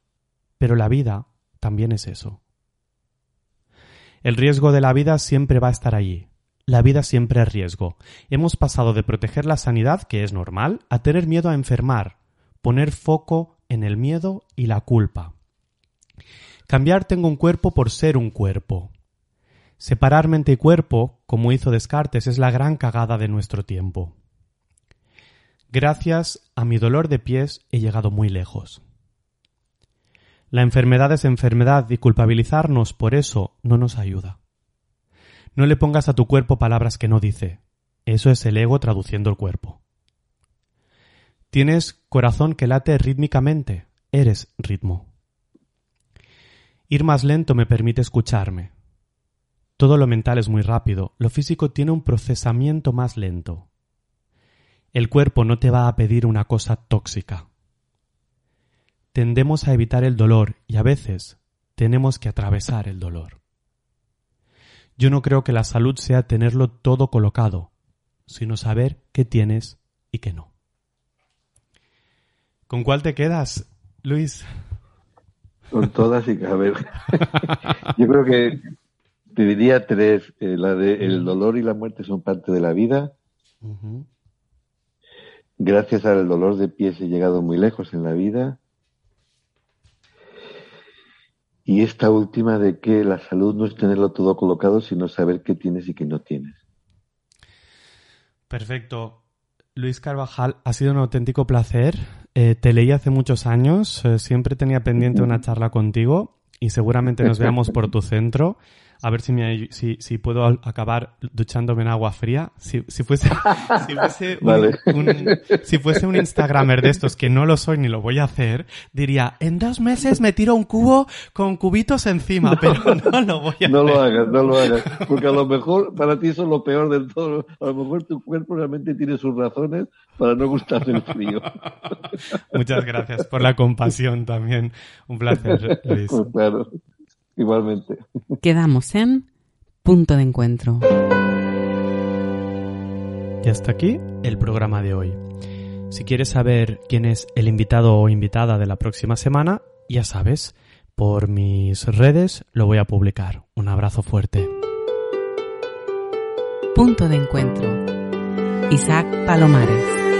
pero la vida también es eso. El riesgo de la vida siempre va a estar allí. La vida siempre es riesgo. Hemos pasado de proteger la sanidad, que es normal, a tener miedo a enfermar, poner foco en el miedo y la culpa. Cambiar tengo un cuerpo por ser un cuerpo. Separar mente y cuerpo, como hizo Descartes, es la gran cagada de nuestro tiempo. Gracias a mi dolor de pies he llegado muy lejos. La enfermedad es enfermedad y culpabilizarnos por eso no nos ayuda. No le pongas a tu cuerpo palabras que no dice. Eso es el ego traduciendo el cuerpo. Tienes corazón que late rítmicamente. Eres ritmo. Ir más lento me permite escucharme. Todo lo mental es muy rápido, lo físico tiene un procesamiento más lento. El cuerpo no te va a pedir una cosa tóxica. Tendemos a evitar el dolor y a veces tenemos que atravesar el dolor. Yo no creo que la salud sea tenerlo todo colocado, sino saber qué tienes y qué no. ¿Con cuál te quedas, Luis? Con todas y a ver. [laughs] Yo creo que te diría tres. Eh, la de el dolor y la muerte son parte de la vida. Gracias al dolor de pies he llegado muy lejos en la vida. Y esta última de que la salud no es tenerlo todo colocado, sino saber qué tienes y qué no tienes. Perfecto. Luis Carvajal, ha sido un auténtico placer. Eh, te leí hace muchos años, eh, siempre tenía pendiente una charla contigo y seguramente nos veamos por tu centro a ver si, me, si, si puedo acabar duchándome en agua fría. Si, si fuese, [laughs] si fuese, un, si fuese un Instagramer de estos, que no lo soy ni lo voy a hacer, diría, en dos meses me tiro un cubo con cubitos encima, pero no lo voy a no hacer. No lo hagas, no lo hagas. Porque a lo mejor para ti eso es lo peor del todo. A lo mejor tu cuerpo realmente tiene sus razones para no gustarse el frío. [laughs] Muchas gracias por la compasión también. Un placer, [laughs] Luis. Pues claro. Igualmente. Quedamos en punto de encuentro. Y hasta aquí el programa de hoy. Si quieres saber quién es el invitado o invitada de la próxima semana, ya sabes, por mis redes lo voy a publicar. Un abrazo fuerte. Punto de encuentro. Isaac Palomares.